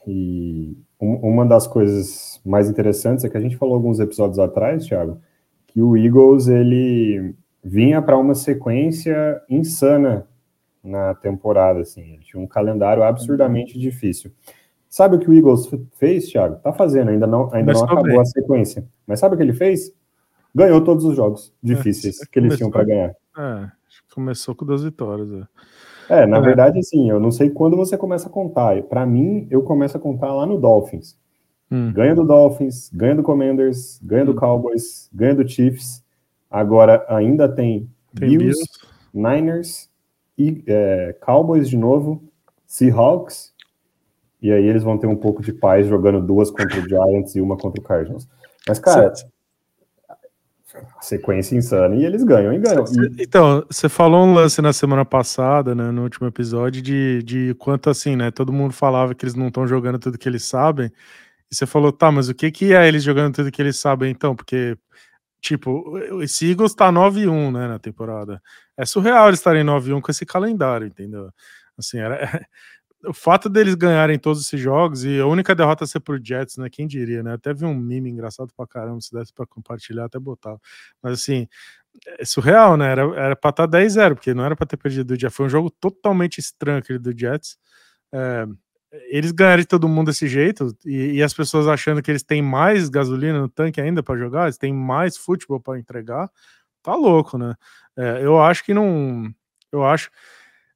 e uma das coisas mais interessantes é que a gente falou alguns episódios atrás, Thiago, que o Eagles, ele vinha para uma sequência insana na temporada, assim, ele tinha um calendário absurdamente difícil. Sabe o que o Eagles fez, Thiago? Tá fazendo, ainda não, ainda não acabou bem. a sequência. Mas sabe o que ele fez? Ganhou todos os jogos difíceis é, que eles tinham para ganhar.
É, começou com duas vitórias. É.
É, na é. verdade, assim, eu não sei quando você começa a contar. Para mim, eu começo a contar lá no Dolphins. Hum. Ganha do Dolphins, ganha do Commanders, ganha do hum. Cowboys, ganha do Chiefs. Agora ainda tem, tem Bills, Bills, Niners, e, é, Cowboys de novo, Seahawks. E aí eles vão ter um pouco de paz jogando duas contra o Giants e uma contra o Cardinals. Mas, cara, certo sequência insana e eles ganham e ganham.
Então, você falou um lance na semana passada, né, no último episódio, de, de quanto assim, né? Todo mundo falava que eles não estão jogando tudo que eles sabem. E você falou, tá, mas o que, que é eles jogando tudo que eles sabem então? Porque, tipo, esse Eagles tá 9-1, né, na temporada. É surreal eles estarem 9-1 com esse calendário, entendeu? Assim, era, o fato deles ganharem todos esses jogos e a única derrota ser por Jets, né? Quem diria, né? Até vi um meme engraçado pra caramba, se desse pra compartilhar, até botava. Mas assim, é surreal, né? Era, era pra estar tá 10-0, porque não era pra ter perdido o Jets. Foi um jogo totalmente estranho aquele do Jets. É, eles ganharam de todo mundo desse jeito e, e, as pessoas achando que eles têm mais gasolina no tanque ainda para jogar, eles têm mais futebol para entregar. Tá louco, né? É, eu acho que não. Eu acho.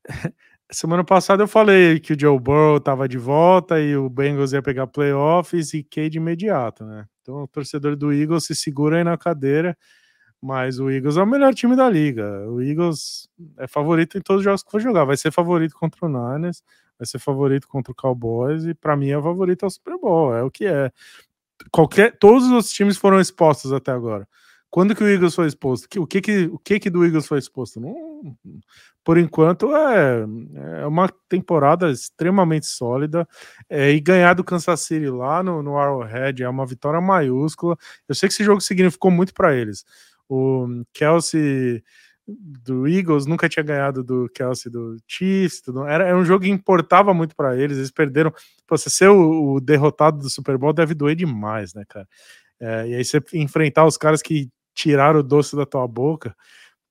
Semana passada eu falei que o Joe Burrow estava de volta e o Bengals ia pegar playoffs e K de imediato, né? Então o torcedor do Eagles se segura aí na cadeira, mas o Eagles é o melhor time da liga. O Eagles é favorito em todos os jogos que for jogar. Vai ser favorito contra o Niners, vai ser favorito contra o Cowboys e para mim é favorito ao Super Bowl. É o que é. Qualquer, todos os times foram expostos até agora. Quando que o Eagles foi exposto? O que que, o que, que do Eagles foi exposto? Não, por enquanto é, é uma temporada extremamente sólida é, e ganhar do Kansas City lá no, no Arrowhead é uma vitória maiúscula. Eu sei que esse jogo significou muito para eles. O Kelsey do Eagles nunca tinha ganhado do Kelsey do Chiefs, tudo. Era, era um jogo que importava muito para eles. Eles perderam. Pô, você ser o, o, derrotado do Super Bowl deve doer demais, né, cara? É, e aí você enfrentar os caras que tirar o doce da tua boca.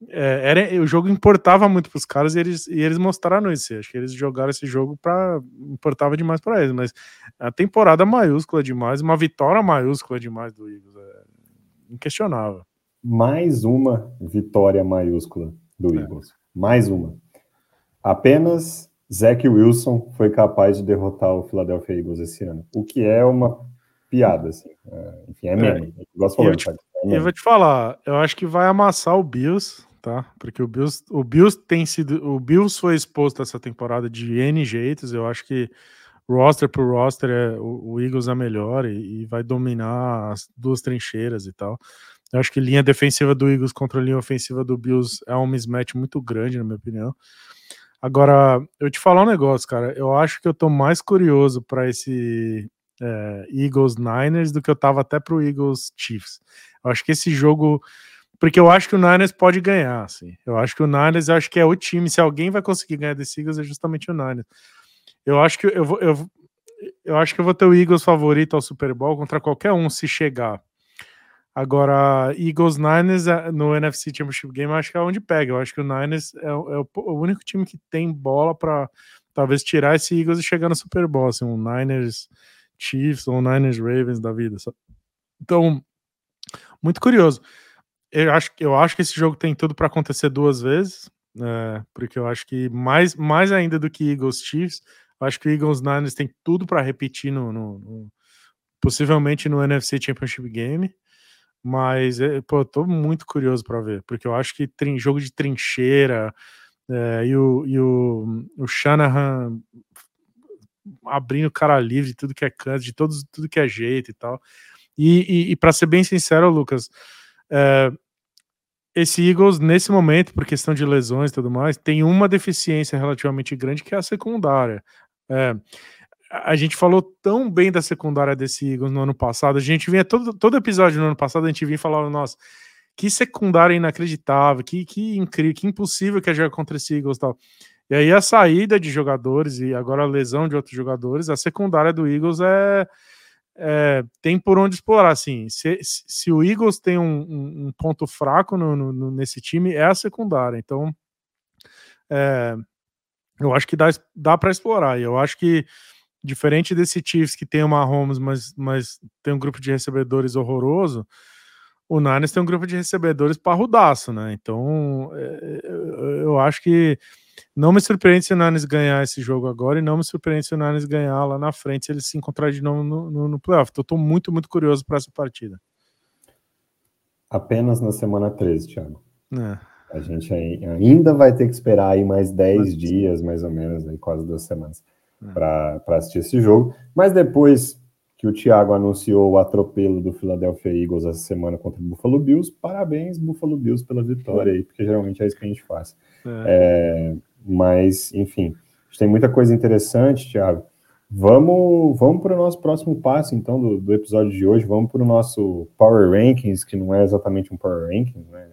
É, era, o jogo importava muito para os caras e eles, e eles mostraram isso. Acho que eles jogaram esse jogo para importava demais para eles, mas a temporada maiúscula demais, uma vitória maiúscula demais do Eagles, é inquestionável.
Mais uma vitória maiúscula do é. Eagles, mais uma. Apenas Zach Wilson foi capaz de derrotar o Philadelphia Eagles esse ano, o que é uma piada, assim. É, enfim, é meme. É.
Gosto de falar, eu vou te falar, eu acho que vai amassar o Bills, tá? Porque o Bills, o Bills tem sido, o Bills foi exposto essa temporada de N jeitos. Eu acho que roster por roster é, o, o Eagles é melhor e, e, vai dominar as duas trincheiras e tal. Eu acho que linha defensiva do Eagles contra a linha ofensiva do Bills é um mismatch muito grande, na minha opinião. Agora, eu te falar um negócio, cara. Eu acho que eu tô mais curioso para esse é, Eagles Niners do que eu tava até pro Eagles Chiefs. Eu acho que esse jogo. Porque eu acho que o Niners pode ganhar, assim. Eu acho que o Niners, acho que é o time. Se alguém vai conseguir ganhar desse Eagles, é justamente o Niners. Eu acho que eu vou. Eu, eu acho que eu vou ter o Eagles favorito ao Super Bowl contra qualquer um se chegar. Agora, Eagles Niners é, no NFC Championship Game, acho que é onde pega. Eu acho que o Niners é, é o, o, único time que tem bola para talvez tirar esse Eagles e chegar no Super Bowl. Assim, um Niners Chiefs ou Niners Ravens da vida. Então, muito curioso. Eu acho, eu acho que esse jogo tem tudo para acontecer duas vezes, é, porque eu acho que mais, mais ainda do que Eagles Chiefs, eu acho que o Eagles Niners tem tudo para repetir no, no, no, possivelmente no NFC Championship Game. Mas, é, pô, eu tô muito curioso para ver, porque eu acho que tem jogo de trincheira é, e, o, e o, o Shanahan abrindo cara livre de tudo que é canto, de todos, tudo que é jeito e tal. E, e, e para ser bem sincero, Lucas, é, esse Eagles, nesse momento, por questão de lesões e tudo mais, tem uma deficiência relativamente grande que é a secundária. É, a gente falou tão bem da secundária desse Eagles no ano passado. A gente vinha todo, todo episódio no ano passado, a gente vinha falando, nossa, que secundária inacreditável, que, que incrível, que impossível que é jogar contra esse Eagles e tal. E aí a saída de jogadores e agora a lesão de outros jogadores, a secundária do Eagles é, é tem por onde explorar. Assim, se, se o Eagles tem um, um ponto fraco no, no, nesse time, é a secundária. Então, é, eu acho que dá, dá para explorar. E eu acho que diferente desse Chiefs que tem uma Mahomes, mas, mas tem um grupo de recebedores horroroso, o Niners tem um grupo de recebedores parrudaço, né? Então, é, eu acho que não me surpreende se o Niners ganhar esse jogo agora e não me surpreende se o Niners ganhar lá na frente, se eles se encontrar de novo no, no, no playoff. Então, eu tô muito, muito curioso para essa partida.
Apenas na semana 13, Thiago. É. A gente ainda vai ter que esperar aí mais 10 Mas... dias, mais ou menos, aí, quase duas semanas para assistir esse jogo. Mas depois que o Thiago anunciou o atropelo do Philadelphia Eagles essa semana contra o Buffalo Bills, parabéns, Buffalo Bills, pela vitória aí, porque geralmente é isso que a gente faz. É. É, mas, enfim, a gente tem muita coisa interessante, Thiago. Vamos, vamos para o nosso próximo passo, então, do, do episódio de hoje. Vamos para o nosso Power Rankings, que não é exatamente um Power Rankings, né?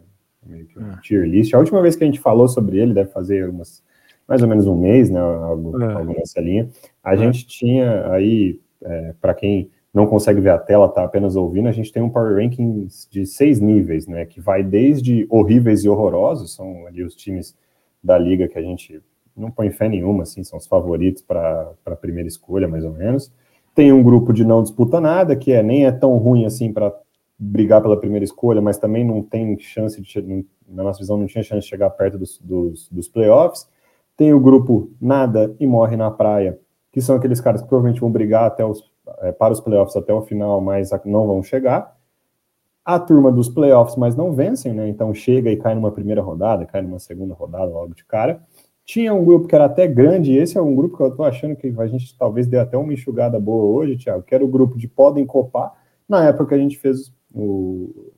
Meio que um é. tier list. A última vez que a gente falou sobre ele, deve fazer umas mais ou menos um mês, né? Algo, é. algo nessa linha. A é. gente tinha aí, é, para quem não consegue ver a tela, tá apenas ouvindo, a gente tem um Power Rankings de seis níveis, né? Que vai desde horríveis e horrorosos, são ali os times da liga que a gente não põe fé nenhuma, assim, são os favoritos para a primeira escolha, mais ou menos. Tem um grupo de não disputa nada, que é nem é tão ruim assim para brigar pela primeira escolha, mas também não tem chance de, na nossa visão, não tinha chance de chegar perto dos, dos, dos playoffs. Tem o grupo Nada e Morre na Praia, que são aqueles caras que provavelmente vão brigar até os, é, para os playoffs até o final, mas não vão chegar. A turma dos playoffs, mas não vencem, né? Então chega e cai numa primeira rodada, cai numa segunda rodada logo de cara. Tinha um grupo que era até grande, e esse é um grupo que eu tô achando que a gente talvez dê até uma enxugada boa hoje, Thiago, que era o grupo de Podem Copar. Na época que a gente fez o,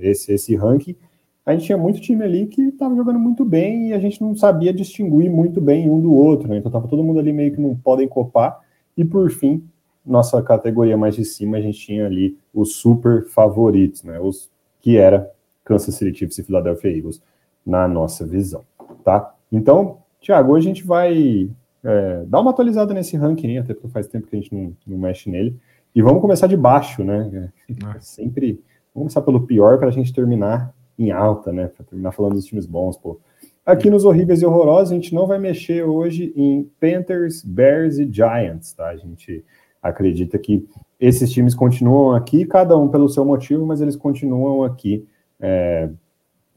esse, esse ranking, a gente tinha muito time ali que estava jogando muito bem e a gente não sabia distinguir muito bem um do outro, né? Então tava todo mundo ali meio que não podem copar. E por fim, nossa categoria mais de cima, a gente tinha ali os super favoritos, né? Os que era Kansas City Chiefs e Philadelphia Eagles, na nossa visão, tá? Então, Thiago, hoje a gente vai é, dar uma atualizada nesse ranking, até porque faz tempo que a gente não, não mexe nele. E vamos começar de baixo, né? É sempre vamos começar pelo pior para a gente terminar em alta, né? Para terminar falando dos times bons, pô. Aqui nos horríveis e horrorosos, a gente não vai mexer hoje em Panthers, Bears e Giants, tá? A gente acredita que esses times continuam aqui, cada um pelo seu motivo, mas eles continuam aqui é,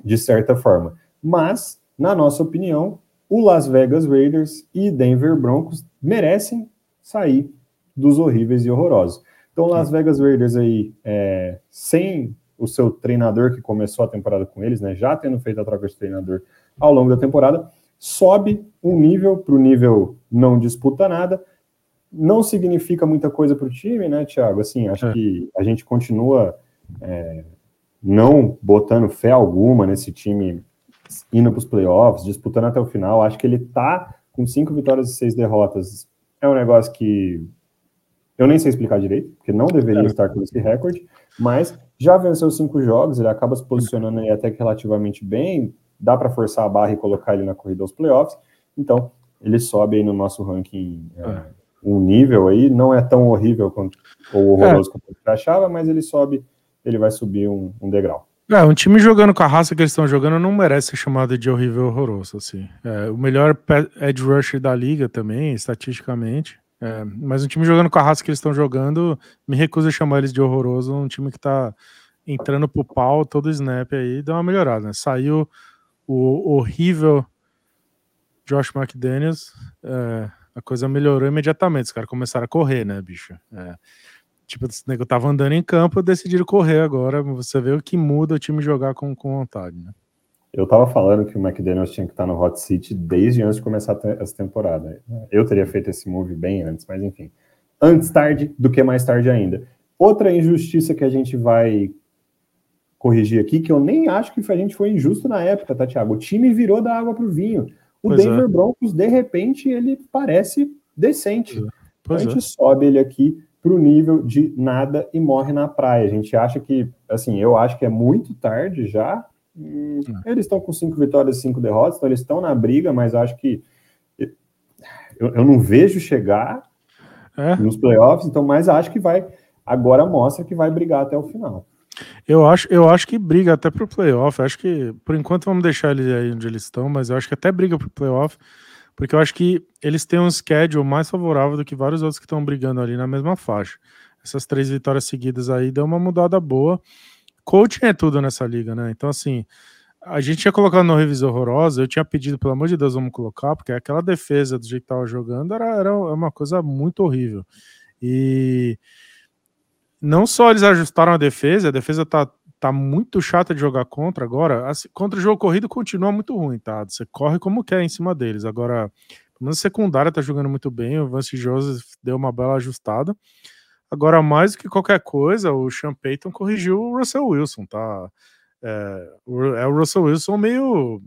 de certa forma. Mas, na nossa opinião, o Las Vegas Raiders e Denver Broncos merecem sair dos horríveis e horrorosos. Então, Las Vegas Raiders aí, é, sem o seu treinador que começou a temporada com eles, né, já tendo feito a troca de treinador ao longo da temporada, sobe um nível para o nível não disputa nada. Não significa muita coisa para o time, né, Thiago? Assim, acho é. que a gente continua é, não botando fé alguma nesse time indo para os playoffs, disputando até o final. Acho que ele está com cinco vitórias e seis derrotas. É um negócio que eu nem sei explicar direito, porque não deveria é. estar com esse recorde, mas já venceu cinco jogos, ele acaba se posicionando aí até que relativamente bem, dá para forçar a barra e colocar ele na corrida aos playoffs, então ele sobe aí no nosso ranking é, é. um nível aí, não é tão horrível quanto, ou horroroso é. quanto eu achava, mas ele sobe, ele vai subir um, um degrau.
É, um time jogando com a raça que eles estão jogando não merece ser chamado de horrível horroroso, assim. É, o melhor edge rusher da liga também, estatisticamente. É, mas um time jogando com a raça que eles estão jogando, me recuso a chamar eles de horroroso. Um time que tá entrando pro pau todo snap aí, deu uma melhorada, né? Saiu o horrível Josh McDaniels, é, a coisa melhorou imediatamente. Os caras começaram a correr, né, bicho? É, tipo, esse nego tava andando em campo, decidiram correr agora. Você vê o que muda o time jogar com, com vontade, né?
Eu tava falando que o McDaniels tinha que estar no hot seat desde antes de começar essa temporada. Eu teria feito esse move bem antes, mas enfim. Antes tarde do que mais tarde ainda. Outra injustiça que a gente vai corrigir aqui, que eu nem acho que a gente foi injusto na época, tá, Thiago? O time virou da água pro vinho. O pois Denver é. Broncos, de repente, ele parece decente. Pois a gente é. sobe ele aqui para o nível de nada e morre na praia. A gente acha que, assim, eu acho que é muito tarde já. Hum. Eles estão com cinco vitórias e cinco derrotas, então eles estão na briga, mas acho que eu, eu não vejo chegar é. nos playoffs, então, mas acho que vai. Agora mostra que vai brigar até o final.
Eu acho, eu acho que briga até pro playoff. Acho que, por enquanto, vamos deixar eles aí onde eles estão, mas eu acho que até briga pro playoff, porque eu acho que eles têm um schedule mais favorável do que vários outros que estão brigando ali na mesma faixa. Essas três vitórias seguidas aí deu uma mudada boa. Coaching é tudo nessa liga, né? Então, assim, a gente tinha colocado no revisão horrorosa, eu tinha pedido, pelo amor de Deus, vamos colocar, porque aquela defesa do jeito que tava jogando era, era uma coisa muito horrível. E não só eles ajustaram a defesa, a defesa tá, tá muito chata de jogar contra agora. Assim, contra o jogo corrido continua muito ruim, tá? Você corre como quer em cima deles. Agora, a secundária tá jogando muito bem, o Vance Joseph deu uma bela ajustada. Agora, mais do que qualquer coisa, o Sean Payton corrigiu o Russell Wilson, tá? É, é o Russell Wilson meio.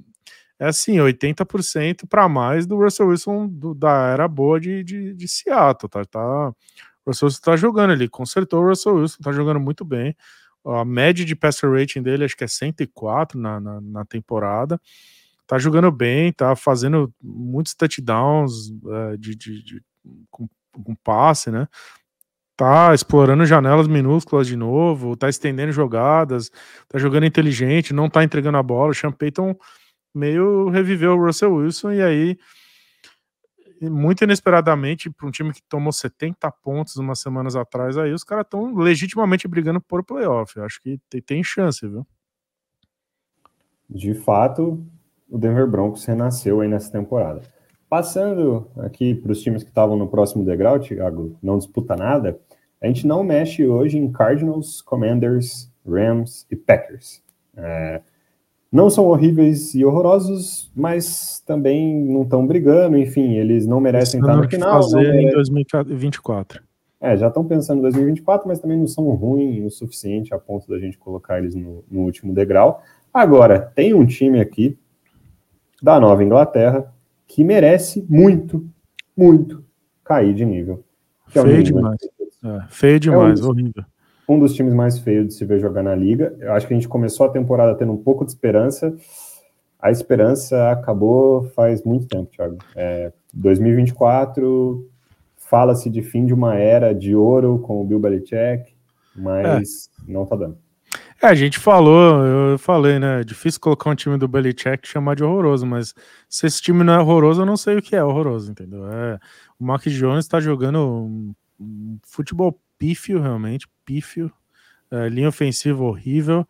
É assim, 80% para mais do Russell Wilson do, da era boa de, de, de Seattle, tá? tá o Russell Wilson tá jogando, ele consertou o Russell Wilson, tá jogando muito bem. A média de passer rating dele acho que é 104 na, na, na temporada. Tá jogando bem, tá fazendo muitos touchdowns é, de, de, de, com, com passe, né? Tá explorando janelas minúsculas de novo, tá estendendo jogadas, tá jogando inteligente, não tá entregando a bola. O Sean Payton meio reviveu o Russell Wilson e aí muito inesperadamente para um time que tomou 70 pontos umas semanas atrás aí, os caras estão legitimamente brigando por playoff. Eu acho que tem, tem chance, viu?
De fato, o Denver Broncos renasceu aí nessa temporada. Passando aqui para os times que estavam no próximo degrau, Thiago, não disputa nada. A gente não mexe hoje em Cardinals, Commanders, Rams e Packers. É, não são horríveis e horrorosos, mas também não estão brigando. Enfim, eles não merecem estar no final.
Fazer em 2024.
É, já estão pensando em 2024, mas também não são ruins o suficiente a ponto da gente colocar eles no, no último degrau. Agora, tem um time aqui da Nova Inglaterra que merece muito, muito cair de nível.
É feio demais. É, feio demais, é um, horrível.
Um dos times mais feios de se ver jogar na liga. Eu acho que a gente começou a temporada tendo um pouco de esperança. A esperança acabou faz muito tempo, Thiago. É, 2024 fala-se de fim de uma era de ouro com o Bill Belichick, mas é. não tá dando.
É, a gente falou, eu falei, né? É difícil colocar um time do Belichick e chamar de horroroso, mas se esse time não é horroroso, eu não sei o que é horroroso, entendeu? É, o Mark Jones tá jogando futebol pífio, realmente, pífio. É, linha ofensiva horrível.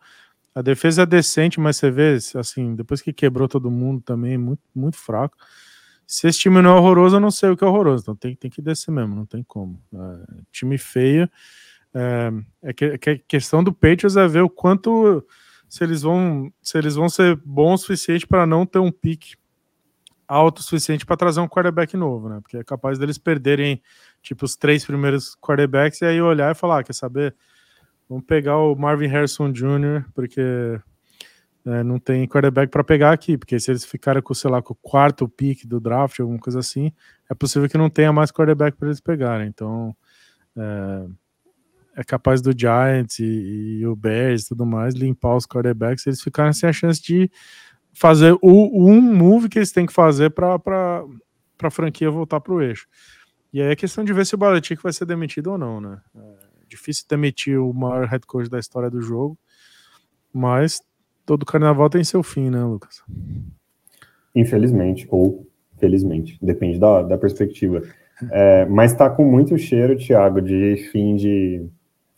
A defesa é decente, mas você vê, assim, depois que quebrou todo mundo também, muito, muito fraco. Se esse time não é horroroso, eu não sei o que é horroroso. Então tem, tem que descer mesmo, não tem como. É, time feio. É, é que, é que a questão do Patriots é ver o quanto se eles vão se eles vão ser bons o suficiente para não ter um pique alto o suficiente para trazer um quarterback novo, né? Porque é capaz deles perderem tipo os três primeiros quarterbacks e aí olhar e falar, ah, quer saber? Vamos pegar o Marvin Harrison Jr. porque é, não tem quarterback para pegar aqui, porque se eles ficarem com, sei lá, com o quarto pick do draft, alguma coisa assim, é possível que não tenha mais quarterback para eles pegarem. Então, é, é capaz do Giants e, e, o Bears e tudo mais limpar os quarterbacks, eles ficarem sem a chance de fazer o um move que eles têm que fazer para a franquia voltar para o eixo. E aí é questão de ver se o Belichick vai ser demitido ou não, né? É difícil demitir o maior head coach da história do jogo, mas todo carnaval tem seu fim, né, Lucas?
Infelizmente, ou felizmente, depende da, da perspectiva. É, mas tá com muito cheiro, Thiago, de fim de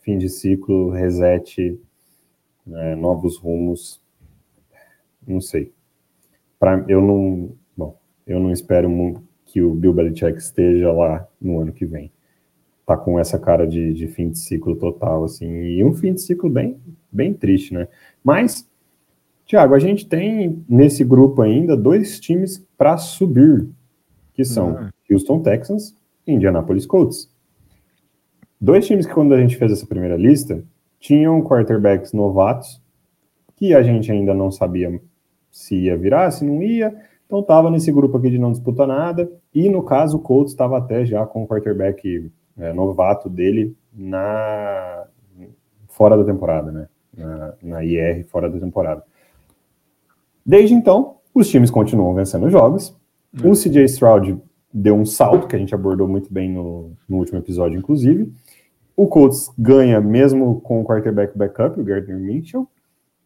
fim de ciclo, reset, né, novos rumos. Não sei. Pra, eu não, bom, eu não espero que o Bill Belichick esteja lá no ano que vem. Tá com essa cara de, de fim de ciclo total, assim, e um fim de ciclo bem, bem triste, né? Mas, Tiago, a gente tem nesse grupo ainda dois times para subir, que são uhum. Houston Texans e Indianapolis Colts. Dois times que, quando a gente fez essa primeira lista, tinham quarterbacks novatos, que a gente ainda não sabia se ia virar, se não ia. Então estava nesse grupo aqui de não disputa nada, e no caso o Colts estava até já com o quarterback é, novato dele na fora da temporada, né? Na, na IR fora da temporada. Desde então, os times continuam vencendo jogos. Hum. O CJ Stroud deu um salto, que a gente abordou muito bem no, no último episódio, inclusive. O Colts ganha mesmo com o quarterback backup, o Gardner Mitchell,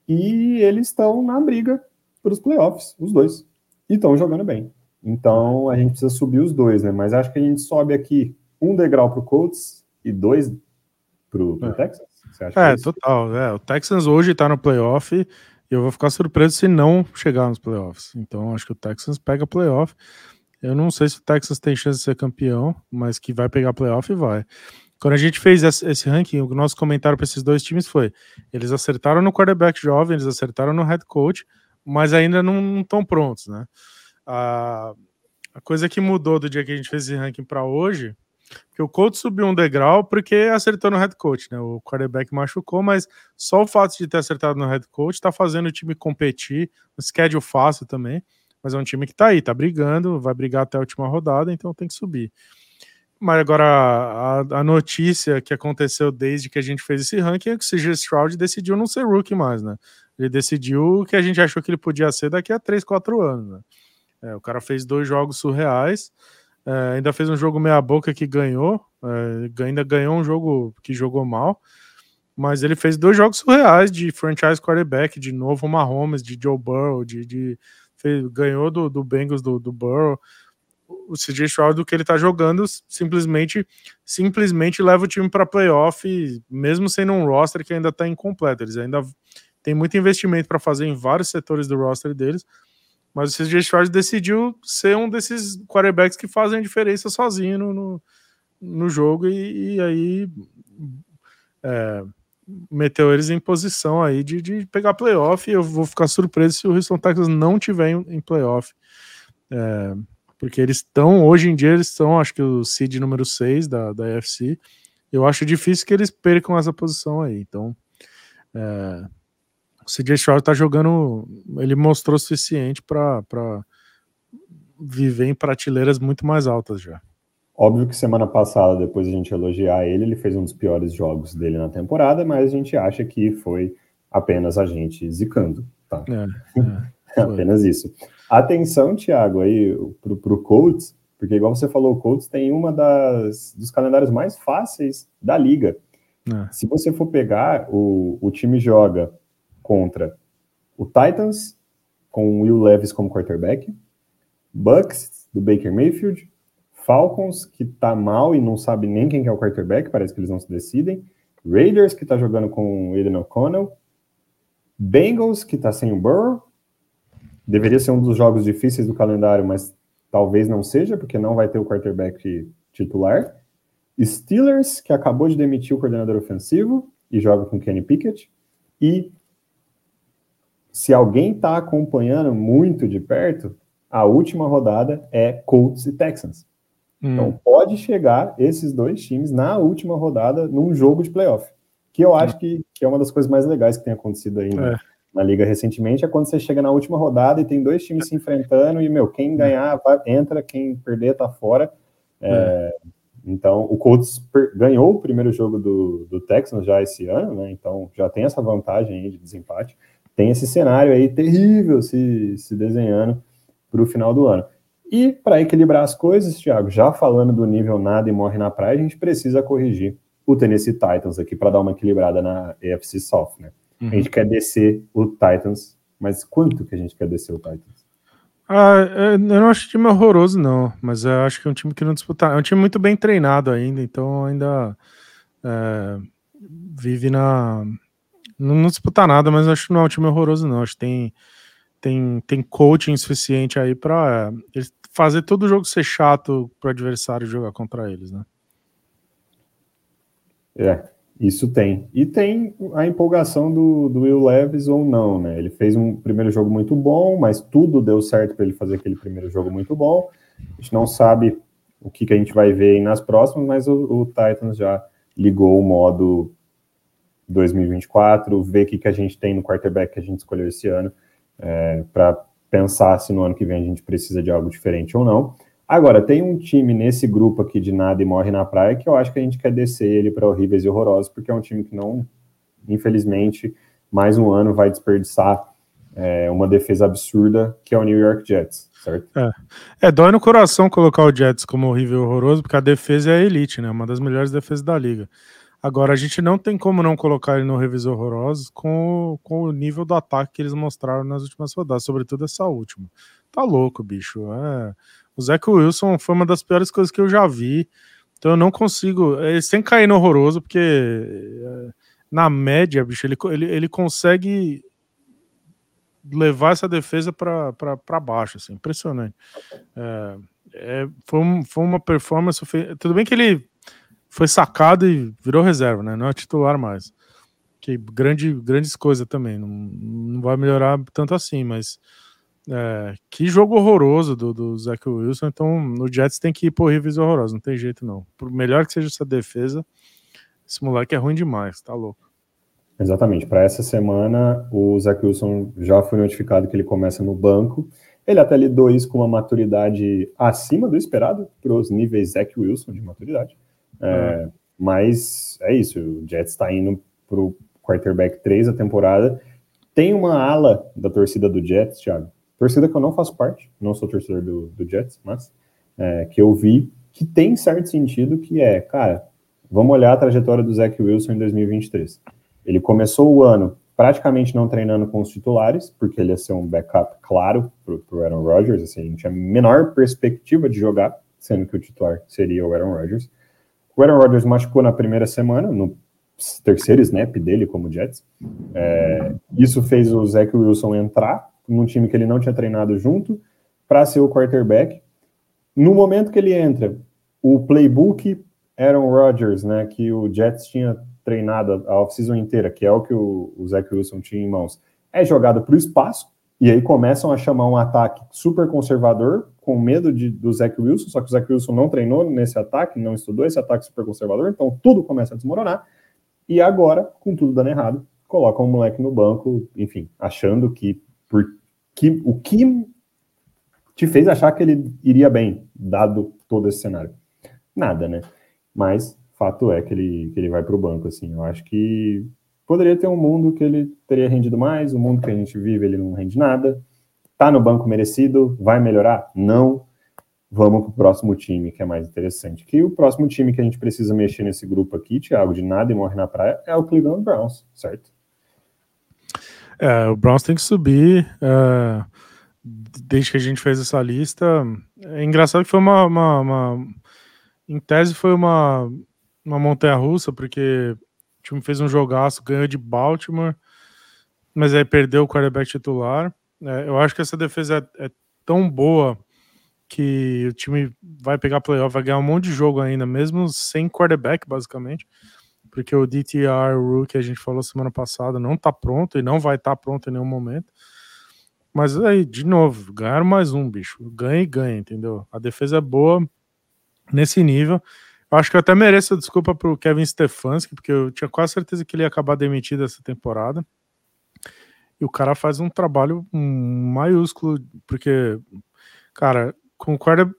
e eles estão na briga para os playoffs, os dois. E estão jogando bem. Então a gente precisa subir os dois, né? Mas acho que a gente sobe aqui um degrau para o Colts e dois para o é. Texans.
é, é total. É. O Texans hoje está no playoff e eu vou ficar surpreso se não chegar nos playoffs. Então acho que o Texans pega playoff. Eu não sei se o Texas tem chance de ser campeão, mas que vai pegar playoff vai. Quando a gente fez esse ranking, o nosso comentário para esses dois times foi: eles acertaram no quarterback jovem, eles acertaram no head coach, mas ainda não estão prontos, né? A, a coisa que mudou do dia que a gente fez esse ranking para hoje, que o coach subiu um degrau porque acertou no head coach, né? O quarterback machucou, mas só o fato de ter acertado no head coach está fazendo o time competir, um schedule fácil também mas é um time que tá aí, tá brigando, vai brigar até a última rodada, então tem que subir. Mas agora a, a notícia que aconteceu desde que a gente fez esse ranking é que o CJ Stroud decidiu não ser rookie mais, né? Ele decidiu o que a gente achou que ele podia ser daqui a 3, 4 anos, né? É, o cara fez dois jogos surreais, é, ainda fez um jogo meia boca que ganhou, é, ainda ganhou um jogo que jogou mal, mas ele fez dois jogos surreais de franchise quarterback, de novo Mahomes, de Joe Burrow, de, de fez, ganhou do, do Bengals, do, do Burrow, o CJ Stroud do que ele tá jogando simplesmente simplesmente leva o time para playoff, mesmo sendo um roster que ainda tá incompleto. Eles ainda tem muito investimento para fazer em vários setores do roster deles, mas o CJ Stroud decidiu ser um desses quarterbacks que fazem a diferença sozinho no, no, no jogo e, e aí é, meteu eles em posição aí de, de pegar playoff. Eu vou ficar surpreso se o Houston Texas não tiver em, em playoff. É, porque eles estão, hoje em dia, eles estão, acho que o seed número 6 da, da UFC. Eu acho difícil que eles percam essa posição aí. Então, é, o CJ Stroud tá jogando, ele mostrou o suficiente para viver em prateleiras muito mais altas já.
Óbvio que semana passada, depois a gente elogiar ele, ele fez um dos piores jogos dele na temporada, mas a gente acha que foi apenas a gente zicando, tá? É, é, apenas isso. Atenção, Thiago, aí pro, pro Colts, porque igual você falou, o Colts tem uma das dos calendários mais fáceis da liga. É. Se você for pegar, o, o time joga contra o Titans, com o Will Levis como quarterback, Bucks, do Baker Mayfield, Falcons, que tá mal e não sabe nem quem é o quarterback, parece que eles não se decidem. Raiders, que tá jogando com o Aiden O'Connell. Bengals, que tá sem o Burrow. Deveria ser um dos jogos difíceis do calendário, mas talvez não seja, porque não vai ter o quarterback titular. Steelers, que acabou de demitir o coordenador ofensivo e joga com Kenny Pickett. E se alguém está acompanhando muito de perto, a última rodada é Colts e Texans. Então hum. pode chegar esses dois times na última rodada num jogo de playoff. Que eu acho que, que é uma das coisas mais legais que tem acontecido aí é. Na liga recentemente, é quando você chega na última rodada e tem dois times se enfrentando e, meu, quem ganhar vai, entra, quem perder tá fora. É. Então, o Colts ganhou o primeiro jogo do, do Texans já esse ano, né? Então já tem essa vantagem aí de desempate. Tem esse cenário aí terrível se, se desenhando para o final do ano. E para equilibrar as coisas, Thiago, já falando do nível nada e morre na praia, a gente precisa corrigir o Tennessee Titans aqui para dar uma equilibrada na AFC South, né? Uhum. A gente quer descer o Titans, mas quanto que a gente quer descer o Titans?
Ah, é, eu não acho time horroroso, não, mas eu acho que é um time que não disputa. É um time muito bem treinado ainda, então ainda é, vive na. Não, não disputa nada, mas acho que não é um time horroroso, não. Acho que tem, tem, tem coaching suficiente aí para fazer todo o jogo ser chato para o adversário jogar contra eles, né?
É, isso tem. E tem a empolgação do, do Will Levis ou não, né? Ele fez um primeiro jogo muito bom, mas tudo deu certo para ele fazer aquele primeiro jogo muito bom. A gente não sabe o que, que a gente vai ver nas próximas, mas o, o Titans já ligou o modo 2024, ver o que, que a gente tem no quarterback que a gente escolheu esse ano, é, para pensar se no ano que vem a gente precisa de algo diferente ou não. Agora, tem um time nesse grupo aqui de nada e morre na praia que eu acho que a gente quer descer ele para horríveis e horrorosos, porque é um time que não, infelizmente, mais um ano vai desperdiçar é, uma defesa absurda, que é o New York Jets, certo?
É. é, dói no coração colocar o Jets como horrível e horroroso, porque a defesa é a elite, né? Uma das melhores defesas da liga. Agora, a gente não tem como não colocar ele no Revisor Horrorosos com, com o nível do ataque que eles mostraram nas últimas rodadas, sobretudo essa última. Tá louco, bicho. É. O Zach Wilson foi uma das piores coisas que eu já vi. Então eu não consigo. Eles têm que cair no horroroso, porque é, na média, bicho, ele, ele, ele consegue levar essa defesa para baixo, assim, impressionante. É, é, foi, um, foi uma performance. Tudo bem que ele foi sacado e virou reserva, né? Não é titular mais. Que grande, grandes coisas também. Não, não vai melhorar tanto assim, mas é, que jogo horroroso do, do Zach Wilson. Então, no Jets tem que ir por horríveis horrorosos, não tem jeito não. Por melhor que seja essa defesa, esse moleque é ruim demais, tá louco.
Exatamente. Para essa semana, o Zach Wilson já foi notificado que ele começa no banco. Ele até lidou isso com uma maturidade acima do esperado para os níveis Zach Wilson de maturidade. É, mas é isso, o Jets está indo para o quarterback 3 a temporada. Tem uma ala da torcida do Jets, Thiago, torcida que eu não faço parte, não sou torcedor do, do Jets, mas é, que eu vi que tem certo sentido, que é, cara, vamos olhar a trajetória do Zach Wilson em 2023. Ele começou o ano praticamente não treinando com os titulares, porque ele ia ser um backup claro para o Aaron Rodgers, assim, tinha a menor perspectiva de jogar, sendo que o titular seria o Aaron Rodgers. O Aaron Rodgers machucou na primeira semana, no terceiro snap dele como Jets. É, isso fez o Zach Wilson entrar num time que ele não tinha treinado junto para ser o quarterback. No momento que ele entra, o playbook Aaron Rodgers, né, que o Jets tinha treinado a off-season inteira, que é o que o, o Zach Wilson tinha em mãos, é jogado para o espaço, e aí começam a chamar um ataque super conservador, com medo de, do Zach Wilson, só que o Zach Wilson não treinou nesse ataque, não estudou esse ataque super conservador, então tudo começa a desmoronar. E agora, com tudo dando errado, coloca um moleque no banco, enfim, achando que, que o que te fez achar que ele iria bem, dado todo esse cenário? Nada, né? Mas fato é que ele, que ele vai para o banco, assim. Eu acho que poderia ter um mundo que ele teria rendido mais, o mundo que a gente vive ele não rende nada. Tá no banco merecido? Vai melhorar? Não. Vamos para o próximo time, que é mais interessante. Que o próximo time que a gente precisa mexer nesse grupo aqui, Thiago, de nada e morre na praia, é o Cleveland Browns, certo?
É, o Browns tem que subir. É, desde que a gente fez essa lista. É engraçado que foi uma. uma, uma em tese, foi uma, uma montanha russa, porque o time fez um jogaço, ganhou de Baltimore, mas aí perdeu o quarterback titular. É, eu acho que essa defesa é, é, tão boa que o time vai pegar playoff, vai ganhar um monte de jogo ainda, mesmo sem quarterback, basicamente. Porque o DTR Rookie que a gente falou semana passada não tá pronto e não vai estar tá pronto em nenhum momento. Mas aí, de novo, ganharam mais um, bicho. Ganha e ganha, entendeu? A defesa é boa nesse nível. Eu acho que eu até mereço desculpa pro Kevin Stefanski, porque eu tinha quase certeza que ele ia acabar demitido essa temporada. E o cara faz um trabalho maiúsculo, porque, cara, quarter,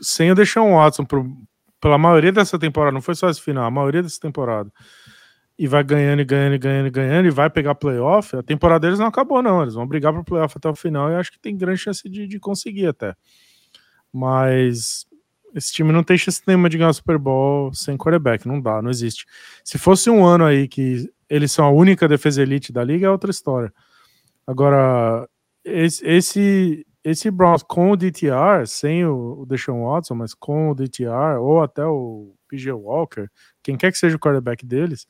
sem o Deshaun Watson, por, pela maioria dessa temporada, não foi só esse final, a maioria dessa temporada, e vai ganhando e ganhando e ganhando e ganhando, e vai pegar playoff, a temporada deles não acabou, não. Eles vão brigar pro playoff até o final e acho que tem grande chance de, de conseguir até. Mas esse time não tem chance nenhuma de ganhar o Super Bowl sem quarterback, não dá, não existe. Se fosse um ano aí que eles são a única defesa elite da liga, é outra história. Agora, esse, esse Browns com o DTR, sem o, o Deshaun Watson, mas com o DTR, ou até o PG Walker, quem quer que seja o quarterback deles,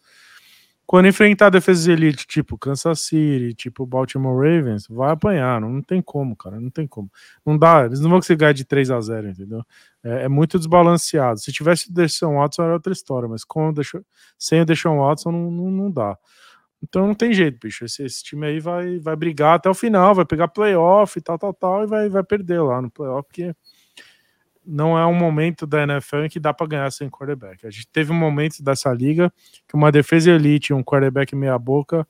quando enfrentar defesas de elite tipo Kansas City, tipo Baltimore Ravens, vai apanhar, não, não, tem como, cara, não tem como. Não dá, eles não vão conseguir ganhar de 3 a 0 entendeu? É, é muito desbalanceado. Se tivesse o Deshaun Watson era outra história, mas com o Deshaun, sem o Deshaun Watson não, não, não dá. Então não tem jeito, bicho. Esse, esse, time aí vai, vai brigar até o final, vai pegar playoff e tal, tal, tal, e vai, vai perder lá no playoff, porque não é um momento da NFL em que dá para ganhar sem quarterback. A gente teve um momento dessa liga que uma defesa elite e um quarterback meia boca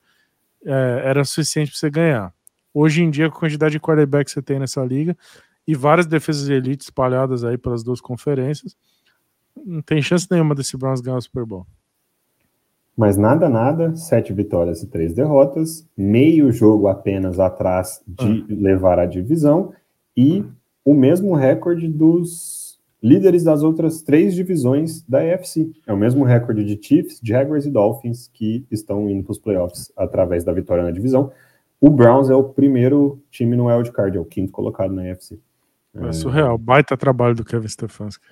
é, era suficiente para você ganhar. hoje em dia, com a quantidade de quarterback que você tem nessa liga e várias defesas de elite espalhadas aí pelas duas conferências, não tem chance nenhuma desse Browns ganhar o Super Bowl.
Mas nada, nada, sete vitórias e três derrotas, meio jogo apenas atrás de ah. levar a divisão e o mesmo recorde dos líderes das outras três divisões da AFC. É o mesmo recorde de Chiefs, Jaguars e Dolphins que estão indo para os playoffs através da vitória na divisão. O Browns é o primeiro time no wild card, é o quinto colocado na AFC.
É, é surreal, baita trabalho do Kevin Stefanski.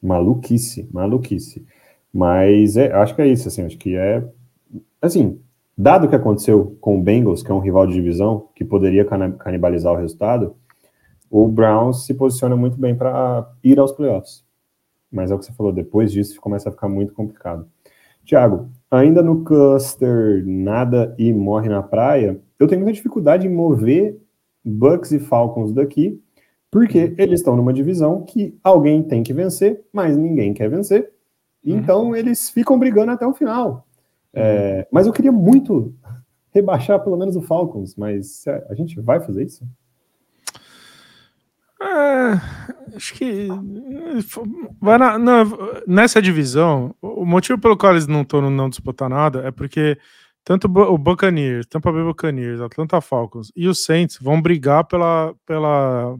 Maluquice, maluquice. Mas é, acho que é isso, assim, acho que é. Assim, dado que aconteceu com o Bengals, que é um rival de divisão, que poderia canibalizar o resultado, o Browns se posiciona muito bem para ir aos playoffs. Mas é o que você falou, depois disso começa a ficar muito complicado. Tiago, ainda no cluster nada e morre na praia, eu tenho muita dificuldade em mover Bucks e Falcons daqui, porque eles estão numa divisão que alguém tem que vencer, mas ninguém quer vencer. Uhum. Então eles ficam brigando até o final. Uhum. É, mas eu queria muito rebaixar pelo menos o Falcons, mas a gente vai fazer isso?
É, acho que vai na, na, nessa divisão, o motivo pelo qual eles não estão não disputar nada é porque tanto o Buccaneers, Tampa Bay Buccaneers, Atlanta Falcons e os Saints vão brigar pela, pela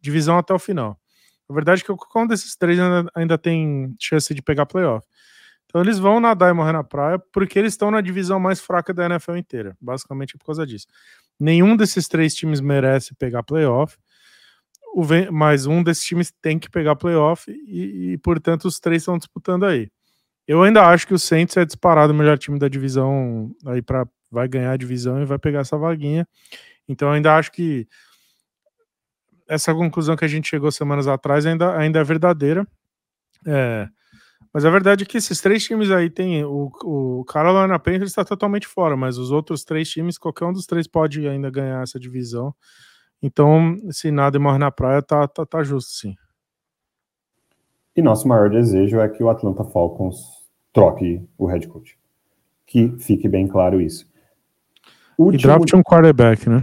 divisão até o final. A verdade é que qual um desses três ainda, ainda tem chance de pegar playoff. Então eles vão nadar e morrer na praia porque eles estão na divisão mais fraca da NFL inteira. Basicamente é por causa disso. Nenhum desses três times merece pegar playoff mas um desses times tem que pegar playoff e, e, portanto, os três estão disputando aí. Eu ainda acho que o Saints é disparado o melhor time da divisão aí para vai ganhar a divisão e vai pegar essa vaguinha. Então, ainda acho que essa conclusão que a gente chegou semanas atrás ainda, ainda é verdadeira. É, mas a verdade é que esses três times aí tem o, o Carolina Panthers está totalmente fora, mas os outros três times, qualquer um dos três pode ainda ganhar essa divisão. Então, se nada e morre na praia, tá, tá, tá justo, sim.
E nosso maior desejo é que o Atlanta Falcons troque o head coach. Que fique bem claro isso.
Último... E draft um quarterback, né?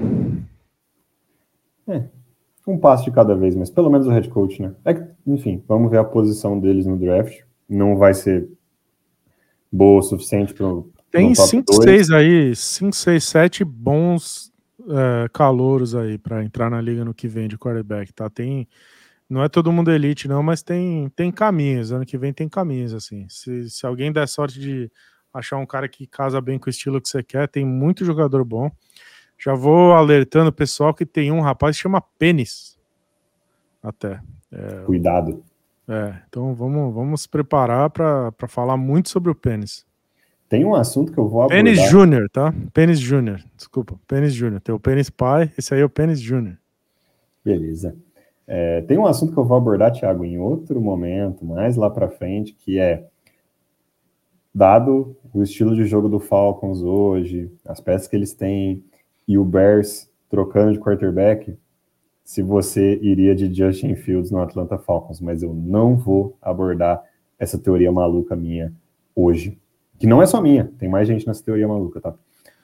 É, um passo de cada vez, mas pelo menos o head coach, né? É que, enfim, vamos ver a posição deles no draft. Não vai ser boa o suficiente para
Tem 5, 6 aí, 5, 6, 7 bons é, calouros aí para entrar na liga no que vem de quarterback, tá? Tem, não é todo mundo elite não, mas tem, tem caminhos. Ano que vem tem caminhos assim. Se, se alguém der sorte de achar um cara que casa bem com o estilo que você quer, tem muito jogador bom. Já vou alertando o pessoal que tem um rapaz que chama Pênis. Até.
É, Cuidado.
É, então vamos, vamos se preparar para falar muito sobre o Pênis.
Tem um assunto que eu vou abordar.
Pênis Júnior, tá? Pênis Júnior. Desculpa, Pênis Júnior. Tem o Pênis Pai, esse aí é o Pênis Júnior.
Beleza. É, tem um assunto que eu vou abordar, Thiago, em outro momento, mais lá para frente, que é dado o estilo de jogo do Falcons hoje, as peças que eles têm e o Bears trocando de quarterback, se você iria de Justin Fields no Atlanta Falcons, mas eu não vou abordar essa teoria maluca minha hoje, que não é só minha, tem mais gente nessa teoria maluca, tá?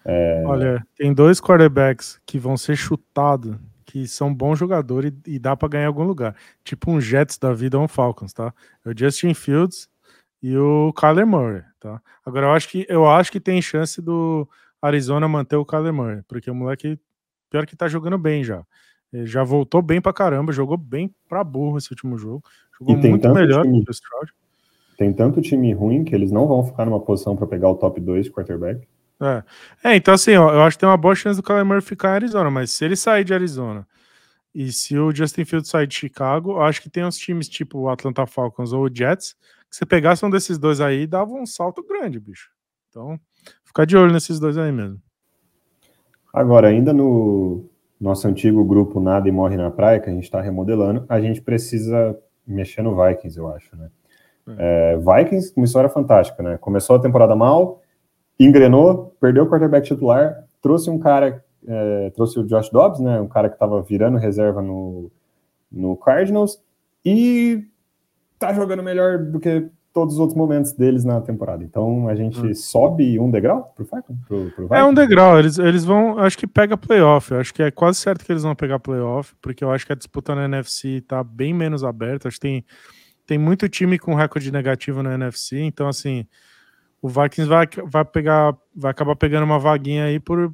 É... Olha, tem dois quarterbacks que vão ser chutados, que são bons jogadores e, e dá para ganhar em algum lugar. Tipo um Jets da vida ou um Falcons, tá? É o Justin Fields e o Kyler Murray, tá? Agora eu acho que eu acho que tem chance do Arizona manter o Kyler Murray, porque o moleque pior que tá jogando bem já. Ele já voltou bem pra caramba, jogou bem pra burro esse último jogo. Jogou muito melhor
time. que o Stroud. Tem tanto time ruim que eles não vão ficar numa posição para pegar o top 2 de quarterback.
É. é, então assim, ó, eu acho que tem uma boa chance do Kyler Murray ficar em Arizona, mas se ele sair de Arizona e se o Justin Fields sair de Chicago, eu acho que tem uns times tipo o Atlanta Falcons ou o Jets, que se pegasse um desses dois aí, dava um salto grande, bicho. Então, ficar de olho nesses dois aí mesmo.
Agora, ainda no nosso antigo grupo Nada e Morre na Praia, que a gente está remodelando, a gente precisa mexer no Vikings, eu acho, né? É, Vikings, uma história fantástica, né? Começou a temporada mal, engrenou, perdeu o quarterback titular, trouxe um cara, é, trouxe o Josh Dobbs, né? Um cara que estava virando reserva no, no Cardinals e tá jogando melhor do que todos os outros momentos deles na temporada. Então a gente hum. sobe um degrau pro Falcon? Pro,
pro é um degrau, eles, eles vão, acho que pega playoff, acho que é quase certo que eles vão pegar playoff, porque eu acho que a disputa na NFC tá bem menos aberta, acho que tem, tem muito time com recorde negativo na NFC, então assim, o Vikings vai, vai pegar, vai acabar pegando uma vaguinha aí por,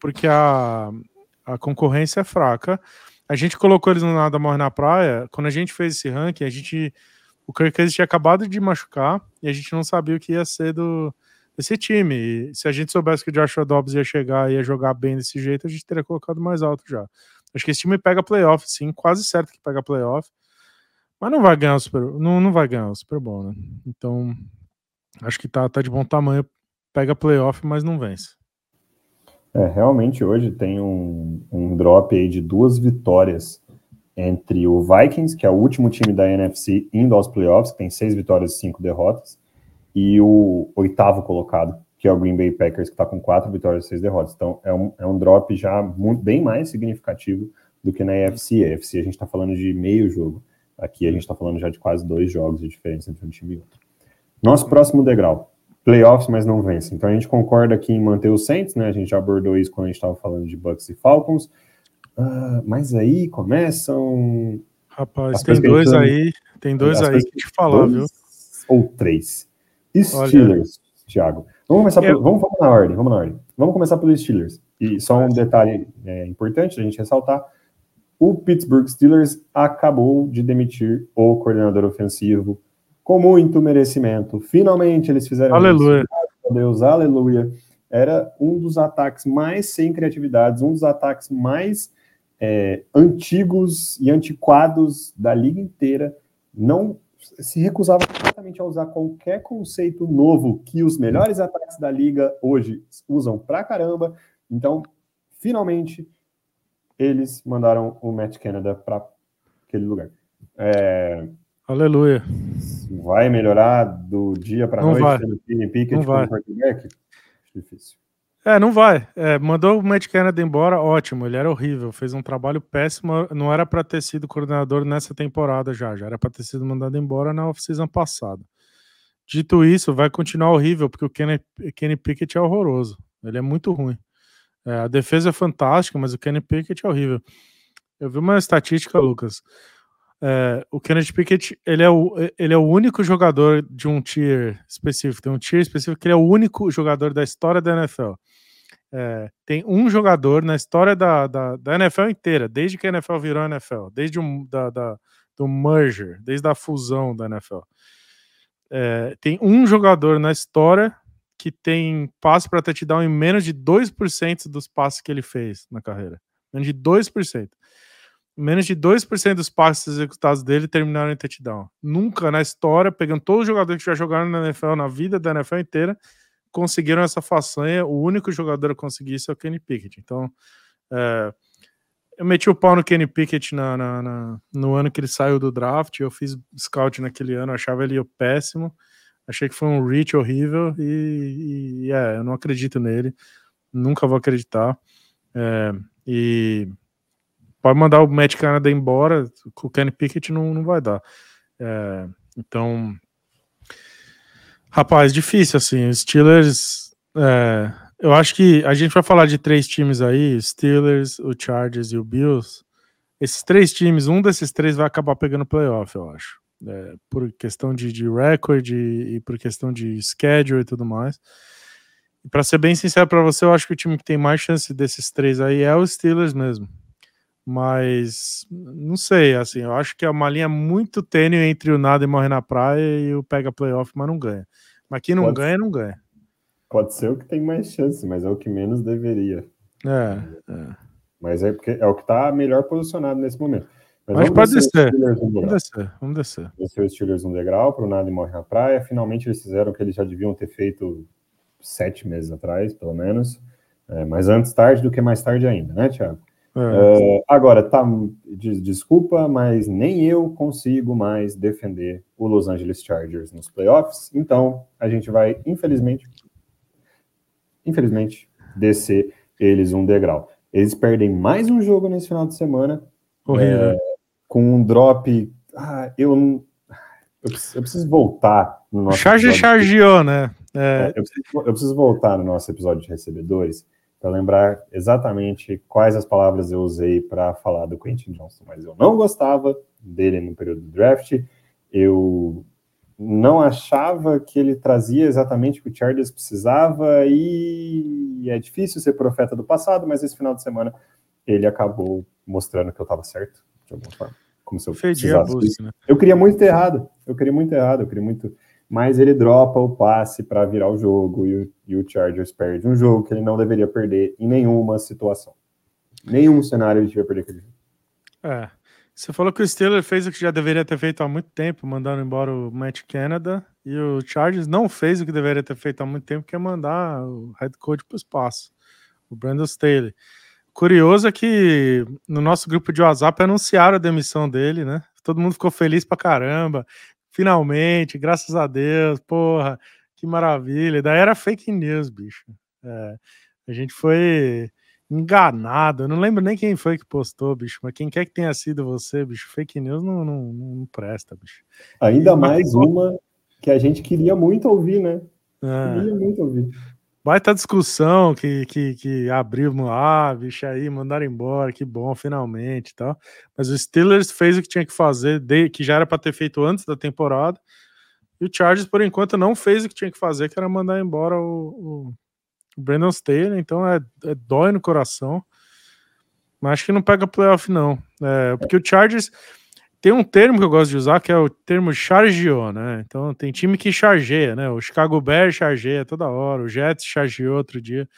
porque a, a concorrência é fraca. A gente colocou eles no Nada Morre na Praia, quando a gente fez esse ranking, a gente o Kirk tinha acabado de machucar e a gente não sabia o que ia ser do, desse time. E se a gente soubesse que o Joshua Dobbs ia chegar e ia jogar bem desse jeito, a gente teria colocado mais alto já. Acho que esse time pega playoff, sim, quase certo que pega playoff. Mas não vai ganhar o Super, não, não vai ganhar o Super Bowl, né? Então, acho que tá, tá de bom tamanho. Pega playoff, mas não vence.
É, realmente hoje tem um, um drop aí de duas vitórias entre o Vikings, que é o último time da NFC indo aos playoffs, que tem seis vitórias e cinco derrotas, e o oitavo colocado, que é o Green Bay Packers, que está com quatro vitórias e seis derrotas. Então é um, é um drop já muito, bem mais significativo do que na AFC. A AFC a gente está falando de meio jogo. Aqui a gente está falando já de quase dois jogos de diferença entre um time e outro. Nosso próximo degrau, playoffs, mas não vence. Então a gente concorda aqui em manter os Saints, né? A gente já abordou isso quando a gente estava falando de Bucks e Falcons. Ah, mas aí começam.
Rapaz, tem dois aí, tem dois aí que te falar, viu?
Ou três. Steelers, Olha. Thiago. Vamos começar Eu... vamos, vamos na ordem, vamos na ordem. Vamos começar pelos Steelers. E só um detalhe é, importante a gente ressaltar: o Pittsburgh Steelers acabou de demitir o coordenador ofensivo com muito merecimento. Finalmente eles fizeram
aleluia.
isso. Deus, aleluia. Era um dos ataques mais sem criatividades, um dos ataques mais é, antigos e antiquados da liga inteira, não se recusava completamente a usar qualquer conceito novo que os melhores ataques da liga hoje usam pra caramba. Então, finalmente, eles mandaram o Matt Canada para aquele lugar. É,
Aleluia.
Vai melhorar do dia para noite vai. Pickett
Não vai.
Difícil.
É, não vai. É, mandou o Matt Canada embora, ótimo. Ele era horrível, fez um trabalho péssimo. Não era para ter sido coordenador nessa temporada já, já era para ter sido mandado embora na off-season passada. Dito isso, vai continuar horrível, porque o Kenny, Kenny Pickett é horroroso. Ele é muito ruim. É, a defesa é fantástica, mas o Kenny Pickett é horrível. Eu vi uma estatística, Lucas. É, o Kenneth Pickett ele é, o, ele é o único jogador de um tier específico, tem um tier específico que ele é o único jogador da história da NFL é, tem um jogador na história da, da, da, NFL inteira, desde que a NFL virou a NFL, desde um, da, da do merger, desde a fusão da NFL. É, tem um jogador na história que tem passe para touchdown em menos de 2% dos passes que ele fez na carreira. Menos de 2%. Menos de 2% dos passes executados dele terminaram em touchdown. Nunca na história, pegando todos os jogadores que já jogaram na NFL, na vida da NFL inteira, conseguiram essa façanha. O único jogador a conseguir isso é o Kenny Pickett. Então, é, eu meti o pau no Kenny Pickett na, na, na, no ano que ele saiu do draft. Eu fiz scout naquele ano, achava ele péssimo. Achei que foi um reach horrível e, e é, eu não acredito nele. Nunca vou acreditar. É, e pode mandar o Matt Canada embora, com o Kenny Pickett não, não vai dar. É, então, Rapaz, difícil assim. Steelers. É, eu acho que a gente vai falar de três times aí: Steelers, o Chargers e o Bills. Esses três times, um desses três vai acabar pegando playoff, eu acho. É, por questão de, de record e, e, por questão de schedule e tudo mais. E para ser bem sincero para você, eu acho que o time que tem mais chance desses três aí é o Steelers mesmo. Mas não sei, assim, eu acho que é uma linha muito tênue entre o nada e morrer na praia e o pega playoff, mas não ganha. Mas quem não pode ganha, não ganha.
Pode ser o que tem mais chance, mas é o que menos deveria.
É, é.
Mas é porque é o que está melhor posicionado nesse momento.
Mas, mas pode descer. Vamos descer, vamos descer.
Descer os Steelers um degrau para o nada e morre na praia. Finalmente eles fizeram o que eles já deviam ter feito sete meses atrás, pelo menos. É, mas antes tarde do que mais tarde ainda, né, Thiago? É. Uh, agora, tá, desculpa, mas nem eu consigo mais defender o Los Angeles Chargers nos playoffs. Então, a gente vai, infelizmente, infelizmente, descer eles um degrau. Eles perdem mais um jogo nesse final de semana. É, com um drop. Ah, eu, eu, preciso, eu preciso voltar
no nosso. Charge chargeou, né?
É... Eu, preciso, eu, preciso, voltar no nosso episódio de recebedores para lembrar exatamente quais as palavras eu usei para falar do Quentin Johnson. Mas eu não gostava dele no período do draft. Eu não achava que ele trazia exatamente o que o Chargers precisava e é difícil ser profeta do passado, mas esse final de semana ele acabou mostrando que eu estava certo, de alguma forma. Como se eu precisasse busca, né? Eu queria muito ter errado, eu queria muito ter errado, eu queria muito... Mas ele dropa o passe para virar o jogo e o, e o Chargers perde um jogo que ele não deveria perder em nenhuma situação. Nenhum cenário ele devia perder aquele jogo.
É, você falou que o Steelers fez o que já deveria ter feito há muito tempo, mandando embora o Matt Canada, e o Chargers não fez o que deveria ter feito há muito tempo, que é mandar o head coach para o espaço, o Brandon Staley. Curioso é que no nosso grupo de WhatsApp anunciaram a demissão dele, né? Todo mundo ficou feliz pra caramba. Finalmente, graças a Deus, porra, que maravilha. daí era fake news, bicho. É, a gente foi enganado. Eu não lembro nem quem foi que postou, bicho, mas quem quer que tenha sido você, bicho, fake news não, não, não presta, bicho.
Ainda mais uma que a gente queria muito ouvir, né? É. Queria muito ouvir.
Baita discussão que, que, que abriu, ah, bicho, aí mandaram embora, que bom, finalmente tal. Mas o Steelers fez o que tinha que fazer, que já era para ter feito antes da temporada. E o Chargers, por enquanto, não fez o que tinha que fazer, que era mandar embora o, o o Brandon Staley, então é, é, dói no coração. Mas acho que não pega playoff, não. É, porque o Chargers tem um termo que eu gosto de usar, que é o termo chargeou, né? Então tem time que chargeia, né? O Chicago Bears chargeia toda hora, o Jets chargeou outro dia.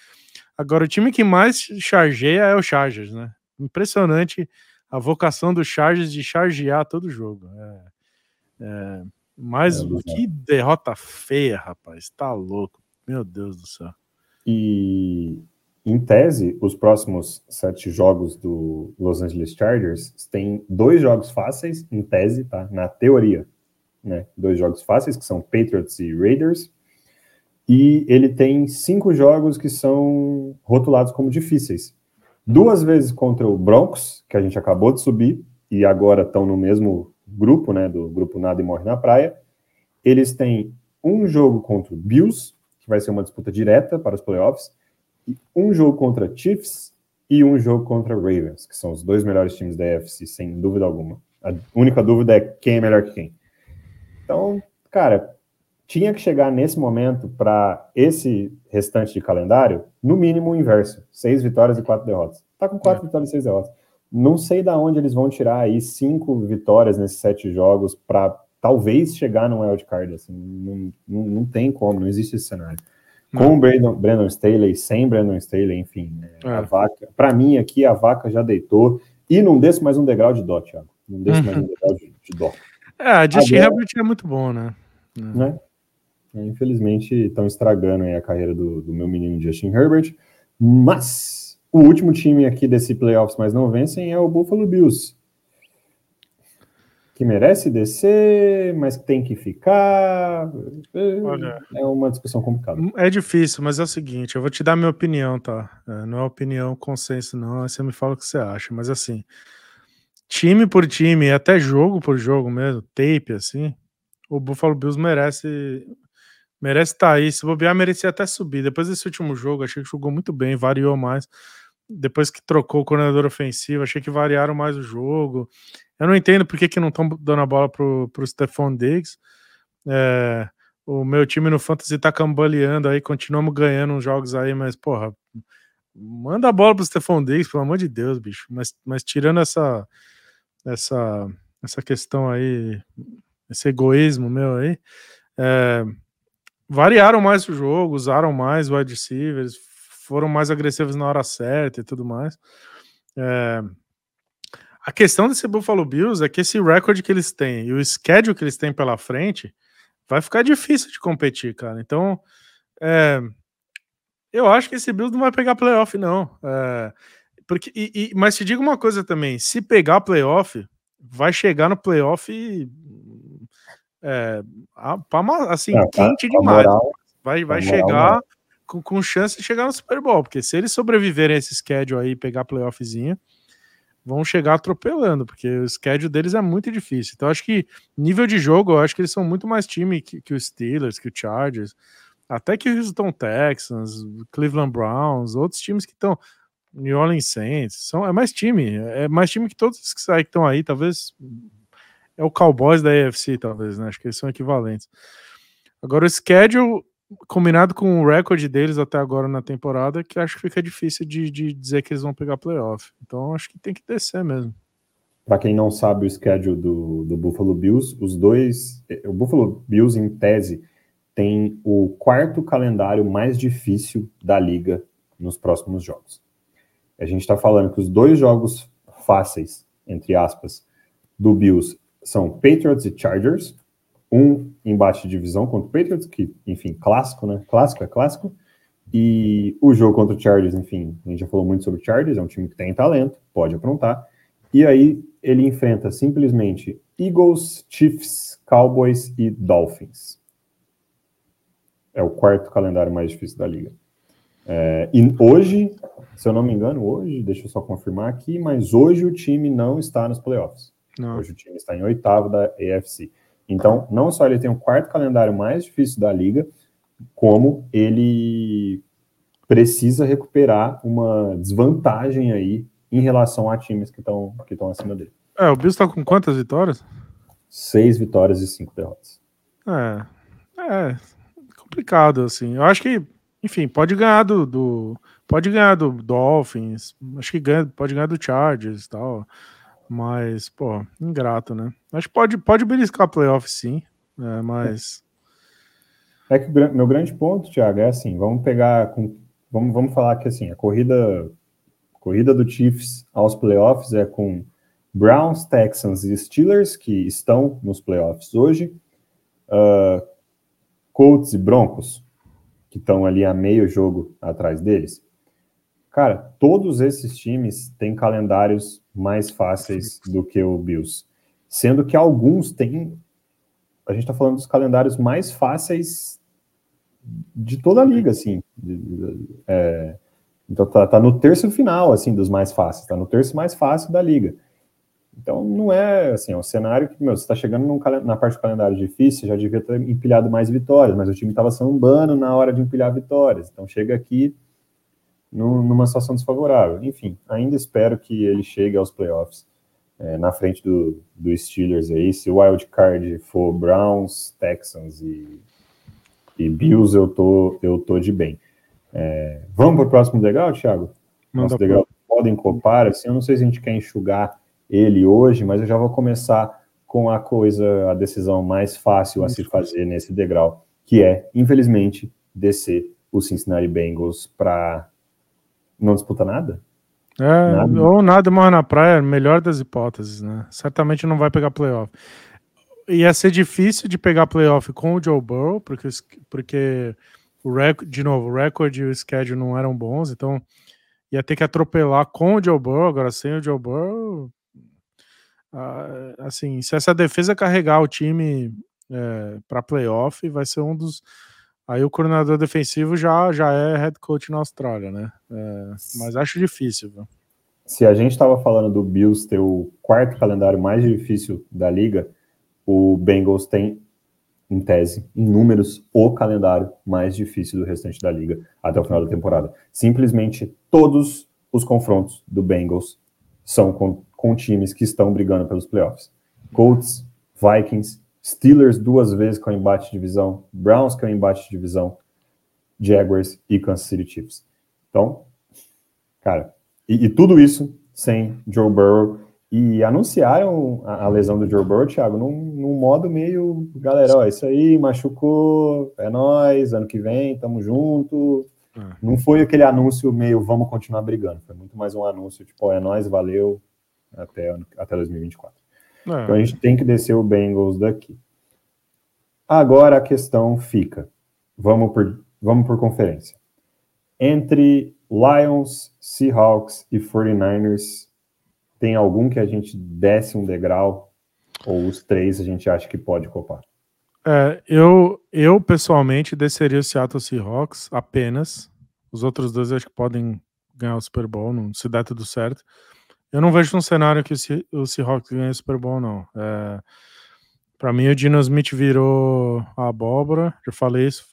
Agora, o time que mais chargeia é o Chargers, né? Impressionante a vocação do Chargers de chargear todo jogo. É, é, mas é, que derrota feia, rapaz. Tá louco. Meu Deus do céu.
E, em tese, os próximos sete jogos do Los Angeles Chargers têm dois jogos fáceis, em tese, tá? Na teoria, né? Dois jogos fáceis, que são Patriots e Raiders. E ele tem cinco jogos que são rotulados como difíceis. Duas vezes contra o Broncos, que a gente acabou de subir, e agora estão no mesmo grupo, né? Do grupo Nada e Morre na Praia. Eles têm um jogo contra o Bills, que vai ser uma disputa direta para os playoffs, um jogo contra Chiefs e um jogo contra Ravens, que são os dois melhores times da AFC, sem dúvida alguma. A única dúvida é quem é melhor que quem. Então, cara, tinha que chegar nesse momento para esse restante de calendário, no mínimo o inverso: seis vitórias e quatro derrotas. Tá com quatro é. vitórias e seis derrotas. Não sei da onde eles vão tirar aí cinco vitórias nesses sete jogos para talvez chegar no wildcard, assim, não, não, não, tem como, não existe esse cenário. Com o Brandon, Brandon Staley, sem Brandon Staley, enfim, né, é. a vaca, para mim aqui a vaca já deitou, e não desce mais um degrau de dó, Thiago, não desce mais um uhum. degrau de, de dó.
É, a Justin Herbert é muito bom, né?
né? É, infelizmente estão estragando a carreira do, do meu menino Justin Herbert, mas o último time aqui desse playoffs, mas não vencem, é o Buffalo Bills que merece descer, mas tem que ficar. Olha, é uma discussão complicada.
É difícil, mas é o seguinte: eu vou te dar minha opinião, tá? É, não é opinião, consenso, não. Aí você me fala o que você acha. Mas assim, time por time, até jogo por jogo mesmo, tape, assim, o Buffalo Bills merece. Merece estar tá aí. Se bobear, merecia até subir. Depois desse último jogo, achei que jogou muito bem, variou mais. Depois que trocou o coordenador ofensivo, achei que variaram mais o jogo. Eu não entendo por que, que não estão dando a bola pro, pro Stephon Diggs. É, o meu time no Fantasy tá cambaleando aí, continuamos ganhando uns jogos aí, mas, porra, manda a bola pro Stephon Diggs, pelo amor de Deus, bicho. Mas, mas tirando essa, essa, essa questão aí, esse egoísmo meu aí, é, variaram mais o jogo, usaram mais wide receivers, foram mais agressivos na hora certa e tudo mais. É, a questão desse Buffalo Bills é que esse recorde que eles têm e o schedule que eles têm pela frente vai ficar difícil de competir, cara. Então, é, eu acho que esse Bills não vai pegar playoff, não. É, porque, e, e, mas te digo uma coisa também: se pegar playoff, vai chegar no playoff é, assim, é, quente demais. Moral, vai vai chegar né? com, com chance de chegar no Super Bowl, porque se eles sobreviverem a esse schedule aí e pegar playoffzinho vão chegar atropelando, porque o schedule deles é muito difícil. Então, acho que nível de jogo, eu acho que eles são muito mais time que, que os Steelers, que o Chargers, até que o Houston Texans, Cleveland Browns, outros times que estão. New Orleans Saints, são, é mais time, é mais time que todos os que estão aí, talvez é o Cowboys da AFC, talvez, né? Acho que eles são equivalentes. Agora o schedule combinado com o recorde deles até agora na temporada, que acho que fica difícil de, de dizer que eles vão pegar playoff. Então acho que tem que descer mesmo.
Para quem não sabe o schedule do, do Buffalo Bills, os dois. O Buffalo Bills, em tese, tem o quarto calendário mais difícil da liga nos próximos jogos. A gente está falando que os dois jogos fáceis, entre aspas, do Bills são Patriots e Chargers, um embate de divisão contra o Patriots, que, enfim, clássico, né? Clássico é clássico. E o jogo contra o Chargers, enfim, a gente já falou muito sobre o Chargers, é um time que tem talento, pode aprontar. E aí ele enfrenta simplesmente Eagles, Chiefs, Cowboys e Dolphins. É o quarto calendário mais difícil da liga. É, e hoje, se eu não me engano, hoje, deixa eu só confirmar aqui, mas hoje o time não está nos playoffs. Não. Hoje o time está em oitavo da AFC. Então, não só ele tem o quarto calendário mais difícil da liga, como ele precisa recuperar uma desvantagem aí em relação a times que estão que estão acima dele.
É, o Bills está com quantas vitórias?
Seis vitórias e cinco derrotas.
É, é complicado assim. Eu acho que, enfim, pode ganhar do, do pode ganhar do Dolphins, acho que ganha, pode ganhar do Chargers e tal. Mas, pô, ingrato, né? Que pode, pode beliscar playoff sim, é, mas.
É que meu grande ponto, Thiago, é assim: vamos pegar. Com, vamos, vamos falar que assim, a corrida, corrida do Chiefs aos playoffs é com Browns, Texans e Steelers, que estão nos playoffs hoje, uh, Colts e Broncos, que estão ali a meio jogo atrás deles. Cara, todos esses times têm calendários mais fáceis do que o Bills. Sendo que alguns têm. A gente está falando dos calendários mais fáceis de toda a liga, assim. É, então tá, tá, no terço final, assim, dos mais fáceis. Tá no terço mais fácil da liga. Então não é assim, é um cenário que, meu, você está chegando num, na parte do calendário difícil, já devia ter empilhado mais vitórias, mas o time estava sambando na hora de empilhar vitórias. Então chega aqui numa situação desfavorável. Enfim, ainda espero que ele chegue aos playoffs é, na frente do, do Steelers aí. Se o wild card for Browns, Texans e, e Bills, eu tô, eu tô de bem. É, vamos para o próximo degrau, Thiago? Nosso degrau podem copar, assim, eu não sei se a gente quer enxugar ele hoje, mas eu já vou começar com a coisa, a decisão mais fácil a se fazer nesse degrau, que é, infelizmente, descer o Cincinnati Bengals para não disputa nada?
É, nada. ou nada morre na praia, melhor das hipóteses, né? Certamente não vai pegar playoff. Ia ser difícil de pegar playoff com o Joe Burrow, porque, porque o recorde, de novo, o recorde e o schedule não eram bons, então ia ter que atropelar com o Joe Burrow, agora sem o Joe Burrow. Ah, assim, se essa defesa carregar o time é, para playoff, vai ser um dos Aí o coordenador defensivo já, já é head coach na Austrália, né? É, mas acho difícil. Viu?
Se a gente estava falando do Bills ter o quarto calendário mais difícil da liga, o Bengals tem, em tese, em números, o calendário mais difícil do restante da liga até o final da temporada. Simplesmente todos os confrontos do Bengals são com, com times que estão brigando pelos playoffs. Colts, Vikings, Steelers duas vezes com embate de divisão, Browns com embate de divisão, Jaguars e Kansas City Chiefs. Então, cara, e, e tudo isso sem Joe Burrow. E anunciaram a, a lesão do Joe Burrow, Thiago, num, num, modo meio, galera, ó, isso aí, machucou, é nós, ano que vem, tamo junto. É. Não foi aquele anúncio meio, vamos continuar brigando. Foi muito mais um anúncio, tipo, ó, é nós, valeu, até, até 2024. É. Então a gente tem que descer o Bengals daqui. Agora a questão fica. Vamos por, vamos por conferência. Entre Lions, Seahawks e 49ers, tem algum que a gente desce um degrau? Ou os três a gente acha que pode copar?
É, eu, eu pessoalmente desceria o Seattle Seahawks apenas. Os outros dois acho que podem ganhar o Super Bowl, não, se der tudo certo. Eu não vejo um cenário que o, Seahawks ganhe Super Bowl, não. É, para mim, o Dino Smith virou a abóbora. Já falei isso.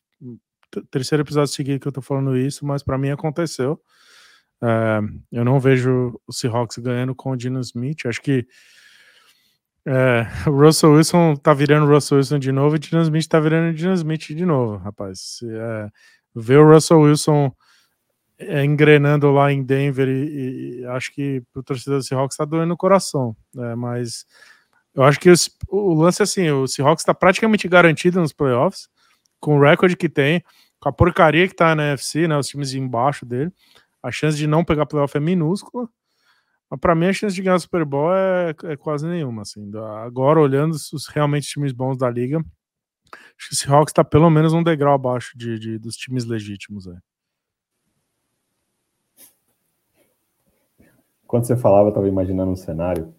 Terceiro episódio seguido que eu tô falando isso, mas para mim aconteceu. É, eu não vejo o Seahawks ganhando com o Dino Smith. Acho que é, o Russell Wilson tá virando o Russell Wilson de novo e o Dino Smith tá virando o Dino Smith de novo, rapaz. É, ver o Russell Wilson engrenando lá em Denver e, e acho que pro torcedor do Seahawks tá doendo o coração, né? mas eu acho que o lance é assim, o Seahawks está praticamente garantido nos playoffs, com o recorde que tem, com a porcaria que tá na NFC, né, os times embaixo dele, a chance de não pegar playoff é minúscula, mas para mim a chance de ganhar o Super Bowl é, é quase nenhuma, assim, agora olhando os realmente times bons da liga, acho que o Seahawks está pelo menos um degrau abaixo de, de dos times legítimos, aí.
Quando você falava, eu estava imaginando um cenário,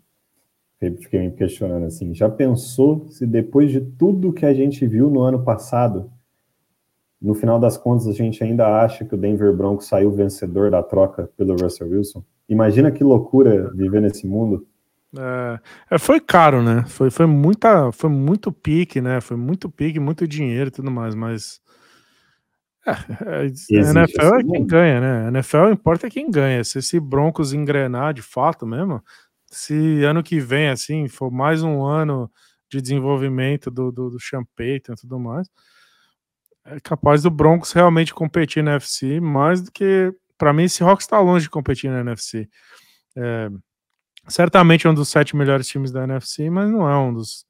fiquei me questionando assim, já pensou se depois de tudo que a gente viu no ano passado, no final das contas a gente ainda acha que o Denver Broncos saiu vencedor da troca pelo Russell Wilson? Imagina que loucura viver nesse mundo.
É, é, foi caro, né? Foi, foi, muita, foi muito pique, né? Foi muito pique, muito dinheiro e tudo mais, mas é, é a NFL é quem ganha, né? A NFL importa quem ganha. Se esse Broncos engrenar de fato mesmo, se ano que vem, assim, for mais um ano de desenvolvimento do, do, do Payton e tudo mais, é capaz do Broncos realmente competir na NFC, mais do que. Para mim, esse Hawks está longe de competir na NFC. É, certamente é um dos sete melhores times da NFC, mas não é um dos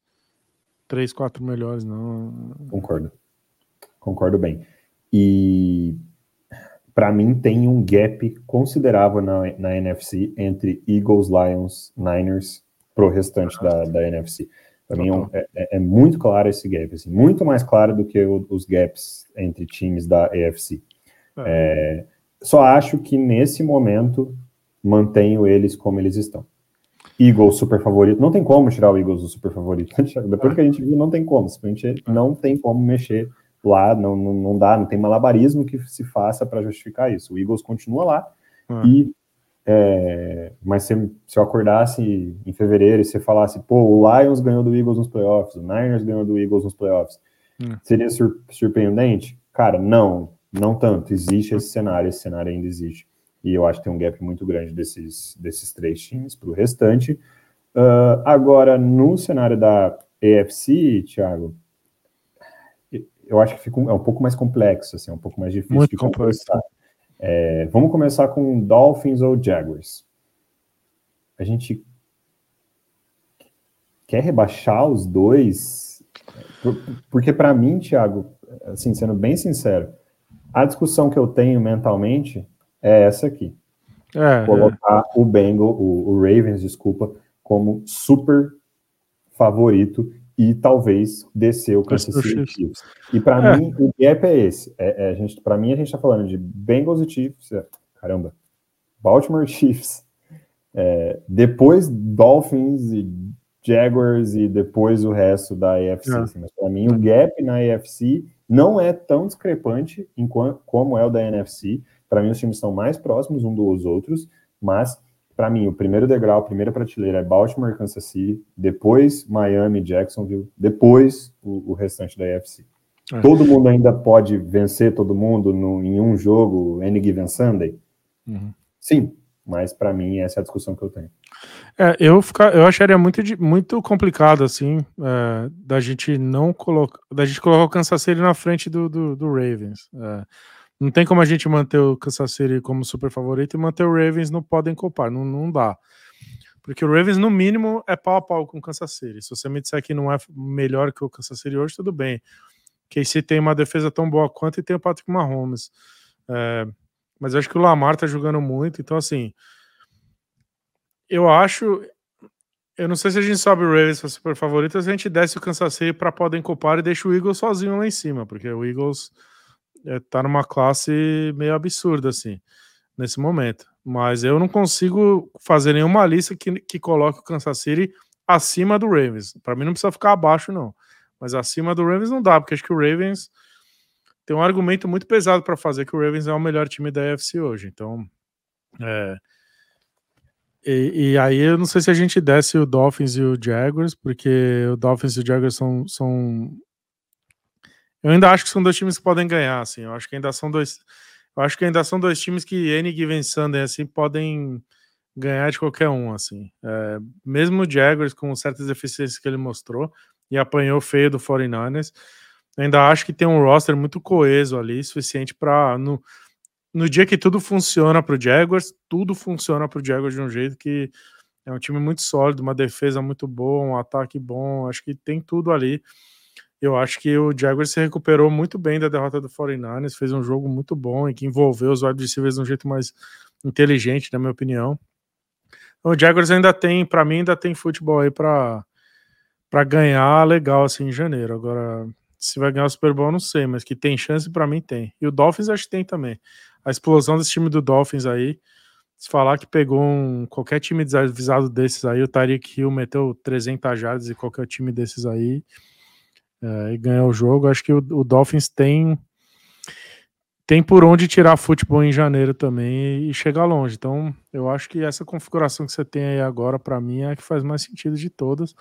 três, quatro melhores, não.
Concordo. Concordo bem. E para mim tem um gap considerável na, na NFC entre Eagles, Lions, Niners pro restante da, da NFC. Para mim é, é, é, muito claro esse gap, assim, muito mais claro do que o, os gaps entre times da AFC. É. é, só acho que nesse momento mantenho eles como eles estão. Eagles super favorito, não tem como tirar o Eagles do super favorito. Depois que a gente viu, não tem como, simplesmente não tem como mexer lá, não, não, não dá, não tem malabarismo que se faça para justificar isso. O Eagles continua lá ah. e é, mas se, se eu acordasse em fevereiro e você falasse, pô, o Lions ganhou do Eagles nos playoffs, o Niners ganhou do Eagles nos playoffs, hum. seria sur surpreendente? Cara, não, não tanto. Existe esse cenário, esse cenário ainda existe. E eu acho que tem um gap muito grande desses, desses três times para o restante. Uh, agora, no cenário da AFC, Thiago, eu acho que fica um, é um pouco mais complexo, assim, é um pouco mais difícil
Muito de complexo.
É, vamos começar com Dolphins ou Jaguars. A gente quer rebaixar os dois, porque para mim, Thiago, assim, sendo bem sincero, a discussão que eu tenho mentalmente é essa aqui. É, é. Colocar é. o Bengal, o, o Ravens, desculpa, como super favorito e talvez descer o Kansas City Chiefs. E para é. mim, o gap é esse. É, é, a gente, para mim, a gente está falando de Bengals e Chiefs. Caramba, Baltimore Chiefs. É, depois Dolphins e Jaguars e depois o resto da AFC. É. Assim, mas para mim, o gap na AFC não é tão discrepante enquanto, como é o da NFC. Para mim, os times são mais próximos um dos outros, mas para mim, o primeiro degrau, a primeira prateleira é Baltimore, Kansas City, depois Miami, Jacksonville, depois o, o restante da AFC. É. Todo mundo ainda pode vencer todo mundo no, em um jogo, any given Sunday? Uhum. Sim, mas para mim essa é a discussão que eu tenho.
É, eu, ficar, eu acharia muito, muito complicado, assim, é, da gente não colocar, da gente colocar o Kansas City na frente do, do, do Ravens. É, não tem como a gente manter o Kansas City como super favorito e manter o Ravens no podem copar. Não, não dá. Porque o Ravens, no mínimo, é pau a pau com o Kansas City. Se você me disser que não é melhor que o Kansas City hoje, tudo bem. Que se tem uma defesa tão boa quanto e tem o Patrick Mahomes. É, mas acho que o Lamar tá jogando muito. Então, assim, eu acho. Eu não sei se a gente sobe o Ravens para super favorito, se a gente desce o Kansas City para podem copar e deixa o Eagles sozinho lá em cima, porque o Eagles tá numa classe meio absurda, assim, nesse momento. Mas eu não consigo fazer nenhuma lista que, que coloque o Kansas City acima do Ravens. Para mim não precisa ficar abaixo, não. Mas acima do Ravens não dá, porque acho que o Ravens tem um argumento muito pesado para fazer que o Ravens é o melhor time da AFC hoje. Então, é, E, e, aí eu não sei se a gente desce o Dolphins e o Jaguars, porque o Dolphins e o Jaguars são, são. Eu ainda acho que são dois times que podem ganhar, assim. Eu acho que ainda são dois. Eu acho que ainda são dois times que N Given Sunday, assim, podem ganhar de qualquer um, assim. É, mesmo o Jaguars, com certas deficiências que ele mostrou, e apanhou feio do 49ers, ainda acho que tem um roster muito coeso ali, suficiente para no, no dia que tudo funciona para o Jaguars, tudo funciona para o Jaguars de um jeito que é um time muito sólido, uma defesa muito boa, um ataque bom, acho que tem tudo ali. Eu acho que o Jaguars se recuperou muito bem da derrota do 49ers, fez um jogo muito bom e que envolveu os wide receivers de um jeito mais inteligente, na minha opinião. Então, o Jaguars ainda tem, para mim, ainda tem futebol aí para para ganhar legal assim em janeiro. Agora, se vai ganhar o Super Bowl, não sei, mas que tem chance para mim tem. E o Dolphins acho que tem também. A explosão desse time do Dolphins aí, se falar que pegou um, qualquer time desavisado desses aí, o Tariq Hill meteu 300 jardas e qualquer time desses aí é, e ganhou o jogo, acho que o, o, Dolphins tem tem por onde tirar futebol em janeiro também e, e chegar longe. Então, eu acho que essa configuração que você tem aí agora, para mim, é a que faz mais sentido de todas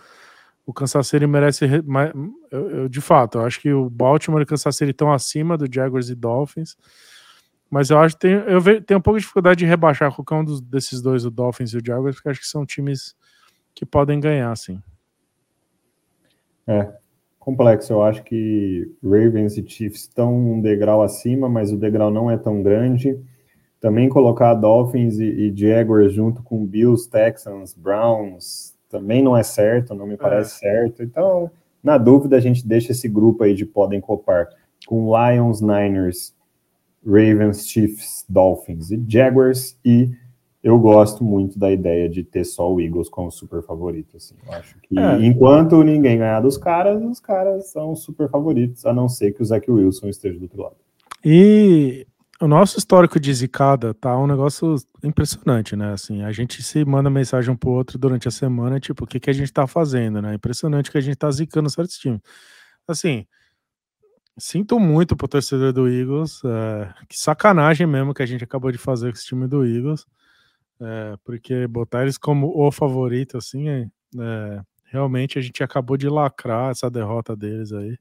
o Kansas City merece mais, eu, eu, de fato, eu acho que o Baltimore e o Kansas City estão acima do Jaguars e Dolphins. Mas eu acho que tem, eu tenho um pouco de dificuldade de rebaixar qualquer um dos, desses dois, o Dolphins e o Jaguars, porque acho que são times que podem ganhar, sim.
É, complexo. Eu acho que Ravens e Chiefs estão um degrau acima, mas o degrau não é tão grande. Também colocar Dolphins e, e Jaguars junto com Bills, Texans, Browns, também não é certo, não me parece é. certo. Então, na dúvida, a gente deixa esse grupo aí de podem copar com Lions, Niners, Ravens, Chiefs, Dolphins e Jaguars. E eu gosto muito da ideia de ter só o Eagles como super favorito. Assim. Eu acho que é. enquanto ninguém ganhar dos caras, os caras são super favoritos, a não ser que o Zach Wilson esteja do outro lado.
E o nosso histórico de zicada tá um negócio impressionante, né? Assim, a gente se manda mensagem um pro outro durante a semana, tipo, o que, que a gente tá fazendo, né? Impressionante que a gente tá zicando certos times. Assim, sinto muito pro torcedor do Eagles, é, que sacanagem mesmo que a gente acabou de fazer com esse time do Eagles, é, porque botar eles como o favorito, assim, é, é, realmente a gente acabou de lacrar essa derrota deles aí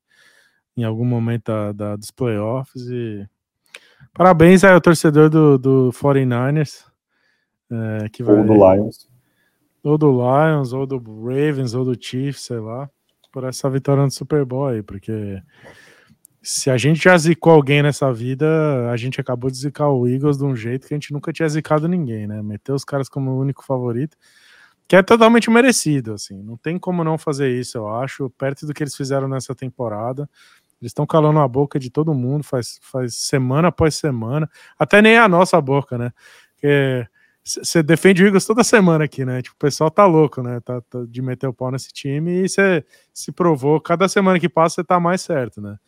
em algum momento da, da dos playoffs e Parabéns aí ao torcedor do, do 49ers.
É, que vai, ou do Lions.
Ou do Lions, ou do Ravens, ou do Chiefs, sei lá. Por essa vitória no Super Bowl aí, porque se a gente já zicou alguém nessa vida, a gente acabou de zicar o Eagles de um jeito que a gente nunca tinha zicado ninguém, né? Meter os caras como o único favorito, que é totalmente merecido, assim. Não tem como não fazer isso, eu acho, perto do que eles fizeram nessa temporada. Eles estão calando a boca de todo mundo, faz, faz semana após semana. Até nem a nossa boca, né? Você defende o Eagles toda semana aqui, né? Tipo, o pessoal tá louco, né? Tá, tá de meter o pau nesse time e você se provou. Cada semana que passa, você tá mais certo, né?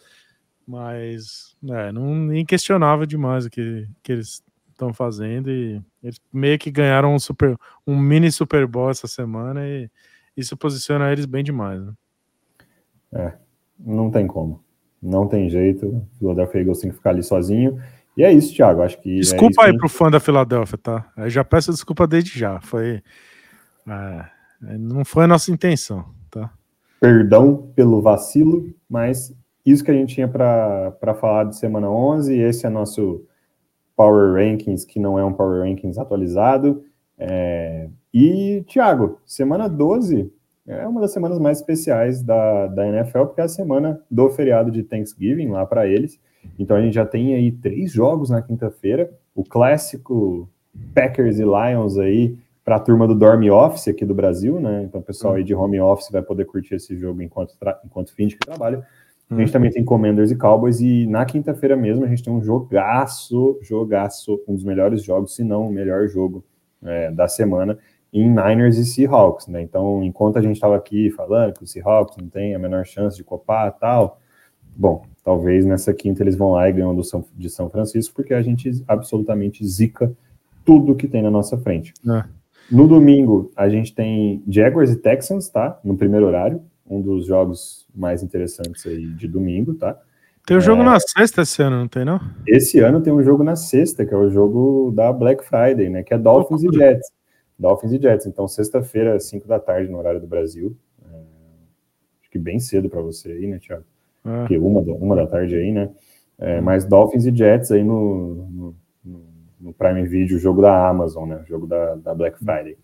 Mas, é, não inquestionável demais o que, que eles estão fazendo e eles meio que ganharam um, super, um mini Super Bowl essa semana e isso posiciona eles bem demais, né?
É, não tem como. Não tem jeito. O Philadelphia Eagles tem que ficar ali sozinho. E é isso, Thiago. Acho que.
É desculpa é aí pro fã da Filadélfia, tá? Eu já peço desculpa desde já. Foi. É, não foi a nossa intenção, tá?
Perdão pelo vacilo, mas isso que a gente tinha para falar de semana 11. Esse é nosso Power Rankings, que não é um Power Rankings atualizado. É... E, Thiago, semana 12 é uma das semanas mais especiais da, da NFL, porque é a semana do feriado de Thanksgiving lá para eles. Então a gente já tem aí três jogos na quinta-feira, o clássico Packers e Lions aí para a turma do Dorm Office aqui do Brasil, né? Então o pessoal aí de home office vai poder curtir esse jogo enquanto, enquanto fim de trabalho. A gente também tem Commanders e Cowboys, e na quinta-feira mesmo a gente tem um jogaço, jogaço, um dos melhores jogos, se não o melhor jogo é, da semana, em Niners e Seahawks, né? Então, enquanto a gente estava aqui falando que o Seahawks não tem a menor chance de copar tal, bom, talvez nessa quinta eles vão lá e ganham do São, de São Francisco, porque a gente absolutamente zica tudo que tem na nossa frente. É. No domingo, a gente tem Jaguars e Texans, tá? No primeiro horário, um dos jogos mais interessantes aí de domingo, tá?
Tem um jogo é... na sexta esse ano, não tem, não?
Esse ano tem um jogo na sexta, que é o jogo da Black Friday, né? Que é Dolphins oh, e Jets. Dolphins e Jets. Então, sexta-feira, 5 da tarde, no horário do Brasil. É, acho que bem cedo para você aí, né, Thiago? É. Porque uma, uma da tarde aí, né? É, mas Dolphins e Jets aí no, no, no, Prime Video, o jogo da Amazon, né? O jogo da, da Black Friday.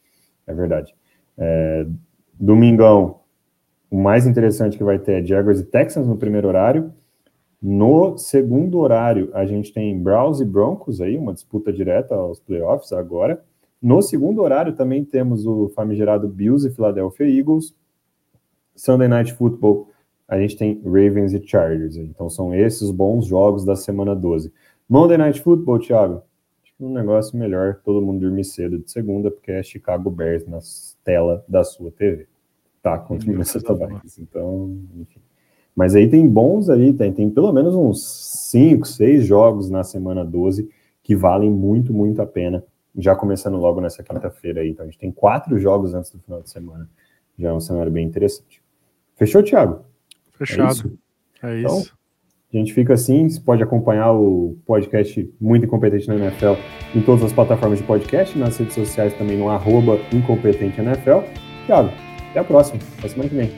É verdade. É, domingão, o mais interessante que vai ter é Jaguars e Texans no primeiro horário. No segundo horário, a gente tem Browns e Broncos aí, uma disputa direta aos playoffs agora. No segundo horário também temos o famigerado Bills e Philadelphia Eagles. Sunday Night Football, a gente tem Ravens e Chargers. Então são esses bons jogos da semana 12. Monday Night Football, Thiago, acho que um negócio melhor todo mundo dormir cedo de segunda, porque é Chicago Bears na tela da sua TV. Tá, contra o Minnesota Vikings. Então, enfim. Mas aí tem bons ali, tem, tem pelo menos uns 5, 6 jogos na semana 12 que valem muito, muito a pena já começando logo nessa quinta-feira aí. Então a gente tem quatro jogos antes do final de semana. Já é um cenário bem interessante. Fechou, Thiago?
Fechado. É isso. É
então, isso. a gente fica assim, você pode acompanhar o podcast Muito Incompetente na NFL em todas as plataformas de podcast, nas redes sociais também no arroba Incompetente NFL. Thiago, até a próxima, até semana que vem.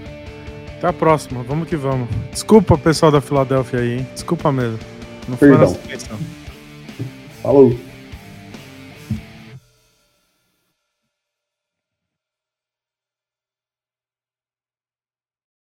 Até a próxima, vamos que vamos. Desculpa, pessoal da Filadélfia aí, hein? Desculpa mesmo.
Não Perdão. Falou.